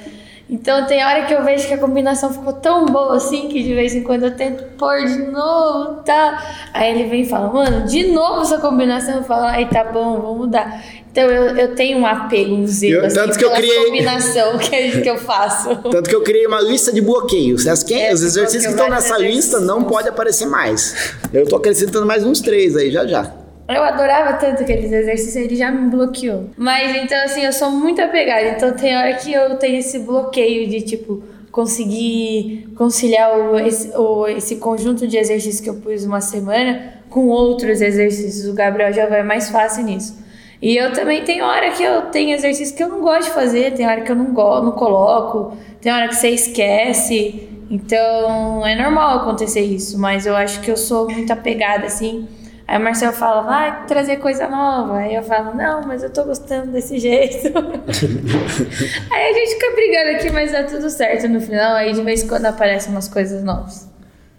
Então tem hora que eu vejo que a combinação ficou tão boa assim que de vez em quando eu tento pôr de novo, tá? Aí ele vem e fala, mano, de novo essa combinação. Eu falo, ai, tá bom, vou mudar. Então eu, eu tenho um apego, um zelo, assim, tanto que eu criei- combinação que, que eu faço. Tanto que eu criei uma lista de bloqueios. As que- É, os exercícios que estão nessa lista não pode aparecer mais. Eu tô acrescentando mais uns três aí, já já. Eu adorava tanto aqueles exercícios, ele já me bloqueou. Mas então, assim, eu sou muito apegada. Então tem hora que eu tenho esse bloqueio de, tipo, conseguir conciliar o, esse, o, esse conjunto de exercícios que eu pus uma semana com outros exercícios. O Gabriel já vai mais fácil nisso. E eu também tenho hora que eu tenho exercício que eu não gosto de fazer, tem hora que eu não, go não coloco, tem hora que você esquece. Então é normal acontecer isso, mas eu acho que eu sou muito apegada assim. Aí o Marcelo fala, vai trazer coisa nova. Aí eu falo, não, mas eu tô gostando desse jeito. aí a gente fica brigando aqui, mas dá tudo certo no final. Aí de vez em quando aparecem umas coisas novas.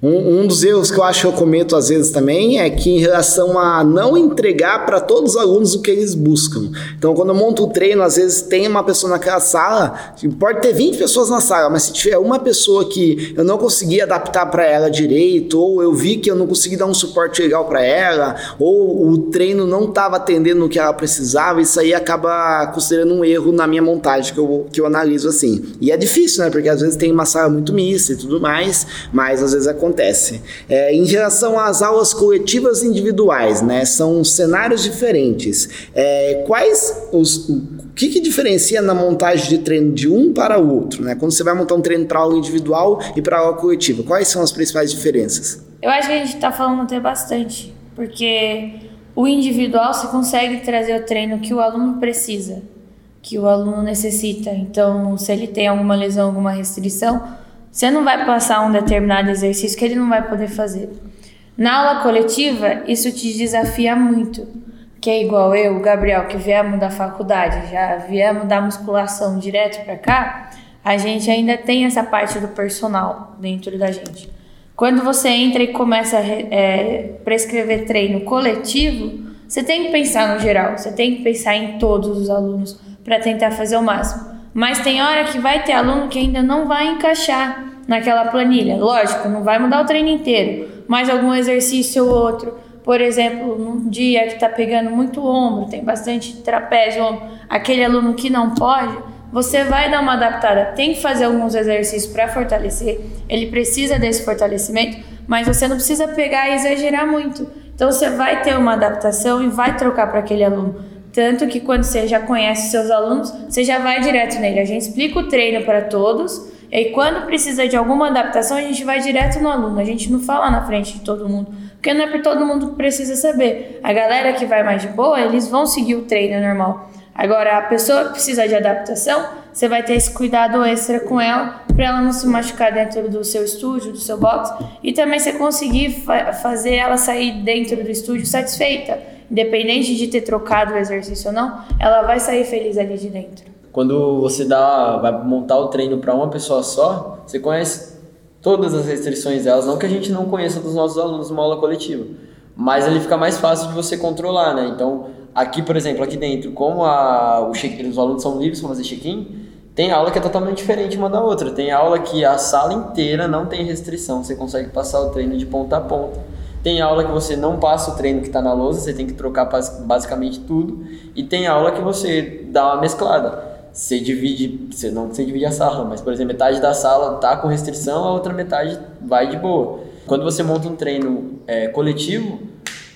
Um, um dos erros que eu acho que eu cometo às vezes também é que em relação a não entregar para todos os alunos o que eles buscam. Então, quando eu monto o treino, às vezes tem uma pessoa naquela sala, pode ter 20 pessoas na sala, mas se tiver uma pessoa que eu não consegui adaptar para ela direito, ou eu vi que eu não consegui dar um suporte legal para ela, ou o treino não estava atendendo o que ela precisava, isso aí acaba considerando um erro na minha montagem que eu, que eu analiso assim. E é difícil, né? Porque às vezes tem uma sala muito mista e tudo mais, mas às vezes acontece. É, em relação às aulas coletivas individuais, né? São cenários diferentes. É, quais os. O que, que diferencia na montagem de treino de um para o outro, né? Quando você vai montar um treino para aula individual e para aula coletiva, quais são as principais diferenças? Eu acho que a gente tá falando até bastante, porque o individual você consegue trazer o treino que o aluno precisa, que o aluno necessita. Então, se ele tem alguma lesão, alguma restrição, você não vai passar um determinado exercício que ele não vai poder fazer. Na aula coletiva, isso te desafia muito. Que é igual eu, o Gabriel, que viemos da faculdade, já viemos da musculação direto para cá, a gente ainda tem essa parte do personal dentro da gente. Quando você entra e começa a é, prescrever treino coletivo, você tem que pensar no geral, você tem que pensar em todos os alunos para tentar fazer o máximo. Mas tem hora que vai ter aluno que ainda não vai encaixar naquela planilha. Lógico, não vai mudar o treino inteiro, mas algum exercício ou outro. Por exemplo, num dia que está pegando muito ombro, tem bastante trapézio, ombro, aquele aluno que não pode, você vai dar uma adaptada. Tem que fazer alguns exercícios para fortalecer, ele precisa desse fortalecimento, mas você não precisa pegar e exagerar muito. Então você vai ter uma adaptação e vai trocar para aquele aluno. Tanto que quando você já conhece seus alunos, você já vai direto nele. A gente explica o treino para todos, e quando precisa de alguma adaptação, a gente vai direto no aluno. A gente não fala na frente de todo mundo, porque não é para todo mundo que precisa saber. A galera que vai mais de boa, eles vão seguir o treino normal. Agora, a pessoa que precisa de adaptação, você vai ter esse cuidado extra com ela, para ela não se machucar dentro do seu estúdio, do seu box, e também você conseguir fa fazer ela sair dentro do estúdio satisfeita. Independente de ter trocado o exercício ou não, ela vai sair feliz ali de dentro. Quando você dá, vai montar o treino para uma pessoa só, você conhece todas as restrições delas, não que a gente não conheça dos nossos alunos numa aula coletiva, mas ele fica mais fácil de você controlar, né? Então, aqui, por exemplo, aqui dentro, como a, os alunos são livres para fazer check-in, tem aula que é totalmente diferente uma da outra. Tem aula que a sala inteira não tem restrição, você consegue passar o treino de ponta a ponta. Tem aula que você não passa o treino que está na lousa, você tem que trocar basicamente tudo. E tem aula que você dá uma mesclada. Você divide, você não você divide a sala, mas por exemplo, metade da sala tá com restrição, a outra metade vai de boa. Quando você monta um treino é, coletivo,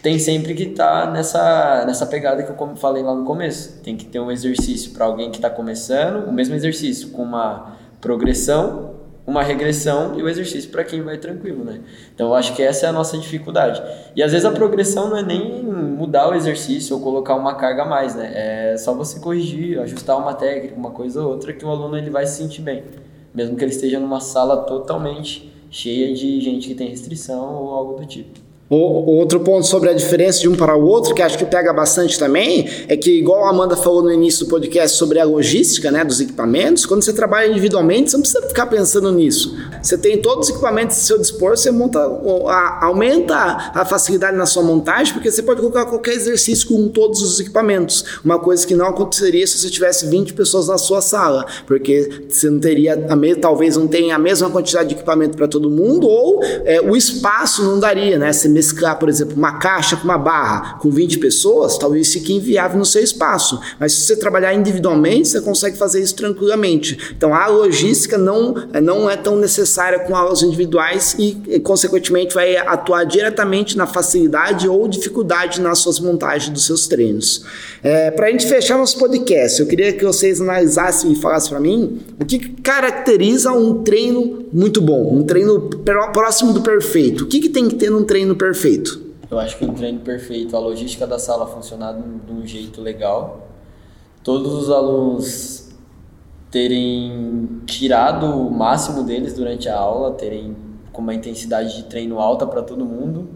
tem sempre que estar tá nessa, nessa pegada que eu falei lá no começo. Tem que ter um exercício para alguém que está começando, o mesmo exercício com uma progressão, uma regressão e o exercício para quem vai tranquilo, né? Então eu acho que essa é a nossa dificuldade. E às vezes a progressão não é nem mudar o exercício ou colocar uma carga a mais, né? É só você corrigir, ajustar uma técnica, uma coisa ou outra que o aluno ele vai se sentir bem, mesmo que ele esteja numa sala totalmente cheia de gente que tem restrição ou algo do tipo. Outro ponto sobre a diferença de um para o outro, que acho que pega bastante também, é que, igual a Amanda falou no início do podcast sobre a logística né, dos equipamentos, quando você trabalha individualmente, você não precisa ficar pensando nisso. Você tem todos os equipamentos ao seu dispor, você monta, a, aumenta a facilidade na sua montagem, porque você pode colocar qualquer exercício com todos os equipamentos. Uma coisa que não aconteceria se você tivesse 20 pessoas na sua sala, porque você não teria, a talvez não tenha a mesma quantidade de equipamento para todo mundo, ou é, o espaço não daria, né? Você mesclar, por exemplo, uma caixa com uma barra com 20 pessoas, talvez fique inviável no seu espaço. Mas se você trabalhar individualmente, você consegue fazer isso tranquilamente. Então a logística não, não é tão necessária com aulas individuais e, e consequentemente, vai atuar diretamente na facilidade ou dificuldade nas suas montagens dos seus treinos. É, para a gente fechar nosso podcast, eu queria que vocês analisassem e falassem para mim o que caracteriza um treino muito bom, um treino próximo do perfeito. O que, que tem que ter num treino perfeito? Eu acho que um treino perfeito, a logística da sala funcionar de um jeito legal, todos os alunos terem tirado o máximo deles durante a aula, terem com uma intensidade de treino alta para todo mundo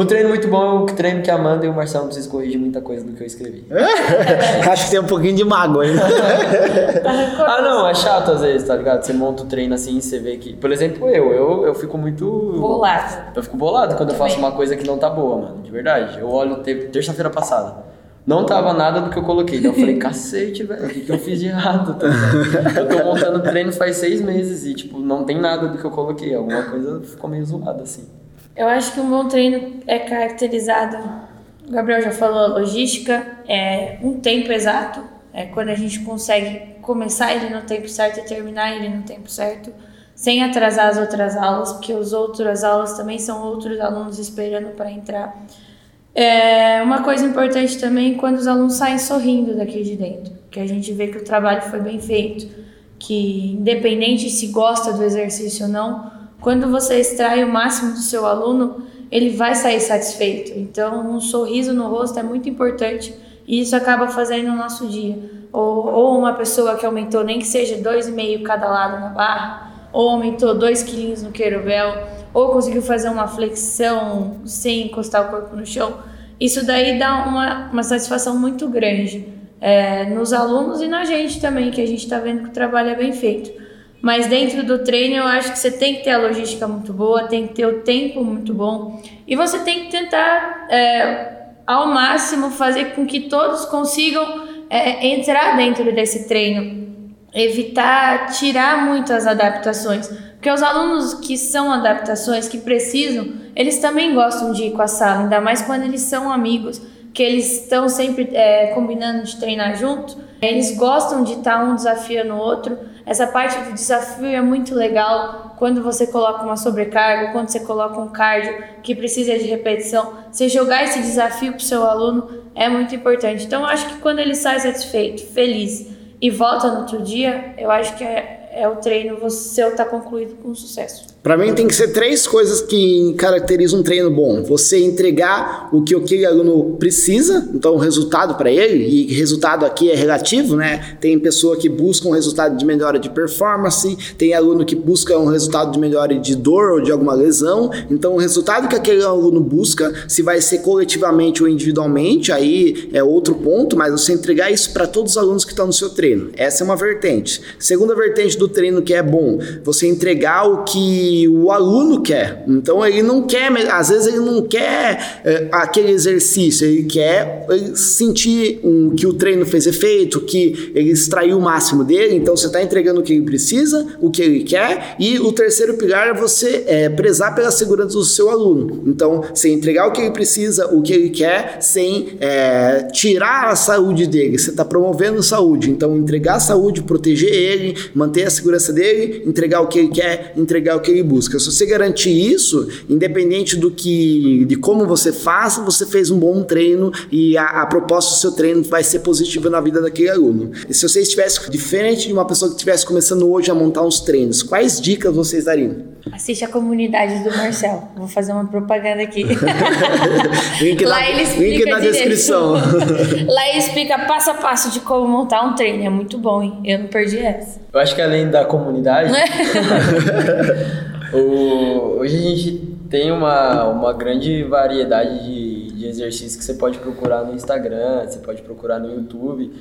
o treino muito bom é o treino que a Amanda e o Marcelo não precisam corrigir muita coisa do que eu escrevi. Acho que tem um pouquinho de mágoa aí. ah, não, é chato às vezes, tá ligado? Você monta o treino assim e você vê que. Por exemplo, eu, eu, eu fico muito. Bolado. Eu fico bolado quando eu faço uma coisa que não tá boa, mano. De verdade. Eu olho terça-feira passada. Não tava nada do que eu coloquei. Então eu falei, cacete, velho, o que, que eu fiz de errado? Tá eu tô montando treino faz seis meses e, tipo, não tem nada do que eu coloquei. Alguma coisa ficou meio zoada, assim. Eu acho que um bom treino é caracterizado, o Gabriel já falou, logística, é um tempo exato, é quando a gente consegue começar ele no tempo certo e terminar ele no tempo certo, sem atrasar as outras aulas, porque as outras aulas também são outros alunos esperando para entrar. É uma coisa importante também quando os alunos saem sorrindo daqui de dentro, que a gente vê que o trabalho foi bem feito, que independente se gosta do exercício ou não, quando você extrai o máximo do seu aluno, ele vai sair satisfeito. Então, um sorriso no rosto é muito importante e isso acaba fazendo o nosso dia. Ou, ou uma pessoa que aumentou nem que seja dois e meio cada lado na barra, ou aumentou dois quilinhos no querubel, ou conseguiu fazer uma flexão sem encostar o corpo no chão. Isso daí dá uma, uma satisfação muito grande é, nos alunos e na gente também, que a gente está vendo que o trabalho é bem feito. Mas dentro do treino eu acho que você tem que ter a logística muito boa, tem que ter o tempo muito bom. E você tem que tentar é, ao máximo fazer com que todos consigam é, entrar dentro desse treino, evitar tirar muitas adaptações, porque os alunos que são adaptações, que precisam, eles também gostam de ir com a sala, ainda mais quando eles são amigos, que eles estão sempre é, combinando de treinar junto, eles gostam de estar um desafiando o outro essa parte do desafio é muito legal quando você coloca uma sobrecarga, quando você coloca um cardio que precisa de repetição. Você jogar esse desafio para o seu aluno é muito importante. Então, eu acho que quando ele sai satisfeito, feliz e volta no outro dia, eu acho que é, é o treino seu está concluído com sucesso. Para mim tem que ser três coisas que caracterizam um treino bom. Você entregar o que aquele aluno precisa, então o resultado para ele, e resultado aqui é relativo, né? Tem pessoa que busca um resultado de melhora de performance, tem aluno que busca um resultado de melhora de dor ou de alguma lesão. Então o resultado que aquele aluno busca, se vai ser coletivamente ou individualmente, aí é outro ponto, mas você entregar isso para todos os alunos que estão no seu treino. Essa é uma vertente. Segunda vertente do treino que é bom, você entregar o que o aluno quer. Então ele não quer, às vezes ele não quer é, aquele exercício, ele quer sentir um, que o treino fez efeito, que ele extraiu o máximo dele. Então você está entregando o que ele precisa, o que ele quer. E o terceiro pilar é você é, prezar pela segurança do seu aluno. Então você entregar o que ele precisa, o que ele quer, sem é, tirar a saúde dele. Você está promovendo saúde. Então entregar a saúde, proteger ele, manter a segurança dele, entregar o que ele quer, entregar o que ele ele busca. Se você garantir isso, independente do que, de como você faça, você fez um bom treino e a, a proposta do seu treino vai ser positiva na vida daquele aluno. E se você estivesse diferente de uma pessoa que estivesse começando hoje a montar uns treinos, quais dicas vocês dariam? Assiste a comunidade do Marcel. Vou fazer uma propaganda aqui. link Lá na, ele explica link na descrição. Lá ele explica passo a passo de como montar um treino. É muito bom, hein? Eu não perdi essa. Eu acho que além da comunidade, o, hoje a gente tem uma, uma grande variedade de, de exercícios que você pode procurar no Instagram, você pode procurar no YouTube.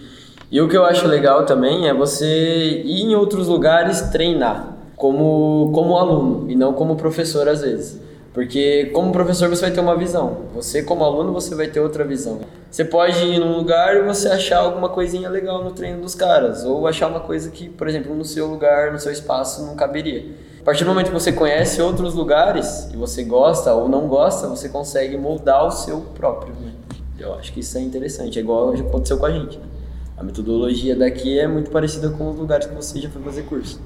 E o que eu acho legal também é você ir em outros lugares treinar, como, como aluno e não como professor às vezes. Porque como professor você vai ter uma visão, você como aluno você vai ter outra visão. Você pode ir num lugar e você achar alguma coisinha legal no treino dos caras, ou achar uma coisa que, por exemplo, no seu lugar, no seu espaço não caberia. A partir do momento que você conhece outros lugares e você gosta ou não gosta, você consegue moldar o seu próprio. Né? Eu acho que isso é interessante, é igual aconteceu com a gente. Né? A metodologia daqui é muito parecida com os lugares que você já foi fazer curso.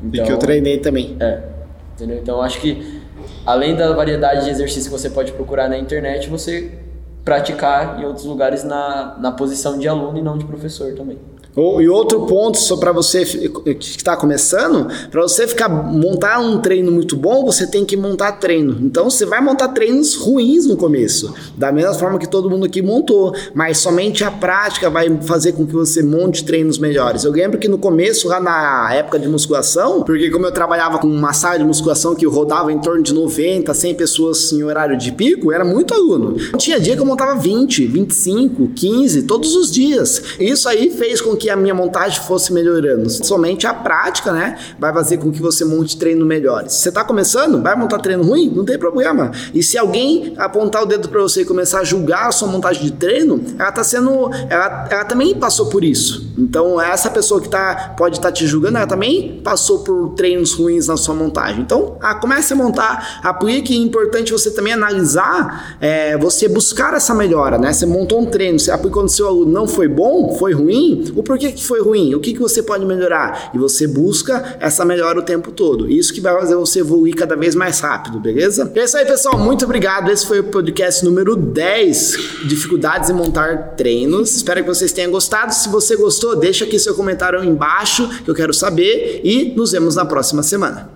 Então, e que eu treinei também. É. Entendeu? Então acho que além da variedade de exercícios que você pode procurar na internet, você praticar em outros lugares na, na posição de aluno e não de professor também. E outro ponto só para você que está começando, para você ficar montar um treino muito bom, você tem que montar treino. Então você vai montar treinos ruins no começo, da mesma forma que todo mundo aqui montou, mas somente a prática vai fazer com que você monte treinos melhores. Eu lembro que no começo, lá na época de musculação, porque como eu trabalhava com uma sala de musculação que rodava em torno de 90, 100 pessoas em horário de pico, era muito aluno. Tinha dia que eu montava 20, 25, 15 todos os dias. Isso aí fez com que que a minha montagem fosse melhorando. Somente a prática, né, vai fazer com que você monte treino melhores. Você está começando, vai montar treino ruim? Não tem problema. E se alguém apontar o dedo para você e começar a julgar a sua montagem de treino, ela está sendo, ela, ela também passou por isso. Então essa pessoa que tá, pode estar tá te julgando, ela também passou por treinos ruins na sua montagem. Então, ah, comece a montar, aplique. É importante você também analisar, é, você buscar essa melhora, né? Você montou um treino, você aplicou no seu aluno, não foi bom, foi ruim. O por que, foi ruim? O que, que você pode melhorar? E você busca essa melhora o tempo todo. Isso que vai fazer você evoluir cada vez mais rápido, beleza? É isso aí, pessoal. Muito obrigado. Esse foi o podcast número 10, Dificuldades em Montar Treinos. Espero que vocês tenham gostado. Se você gostou, deixa aqui seu comentário embaixo, que eu quero saber. E nos vemos na próxima semana.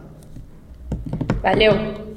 Valeu!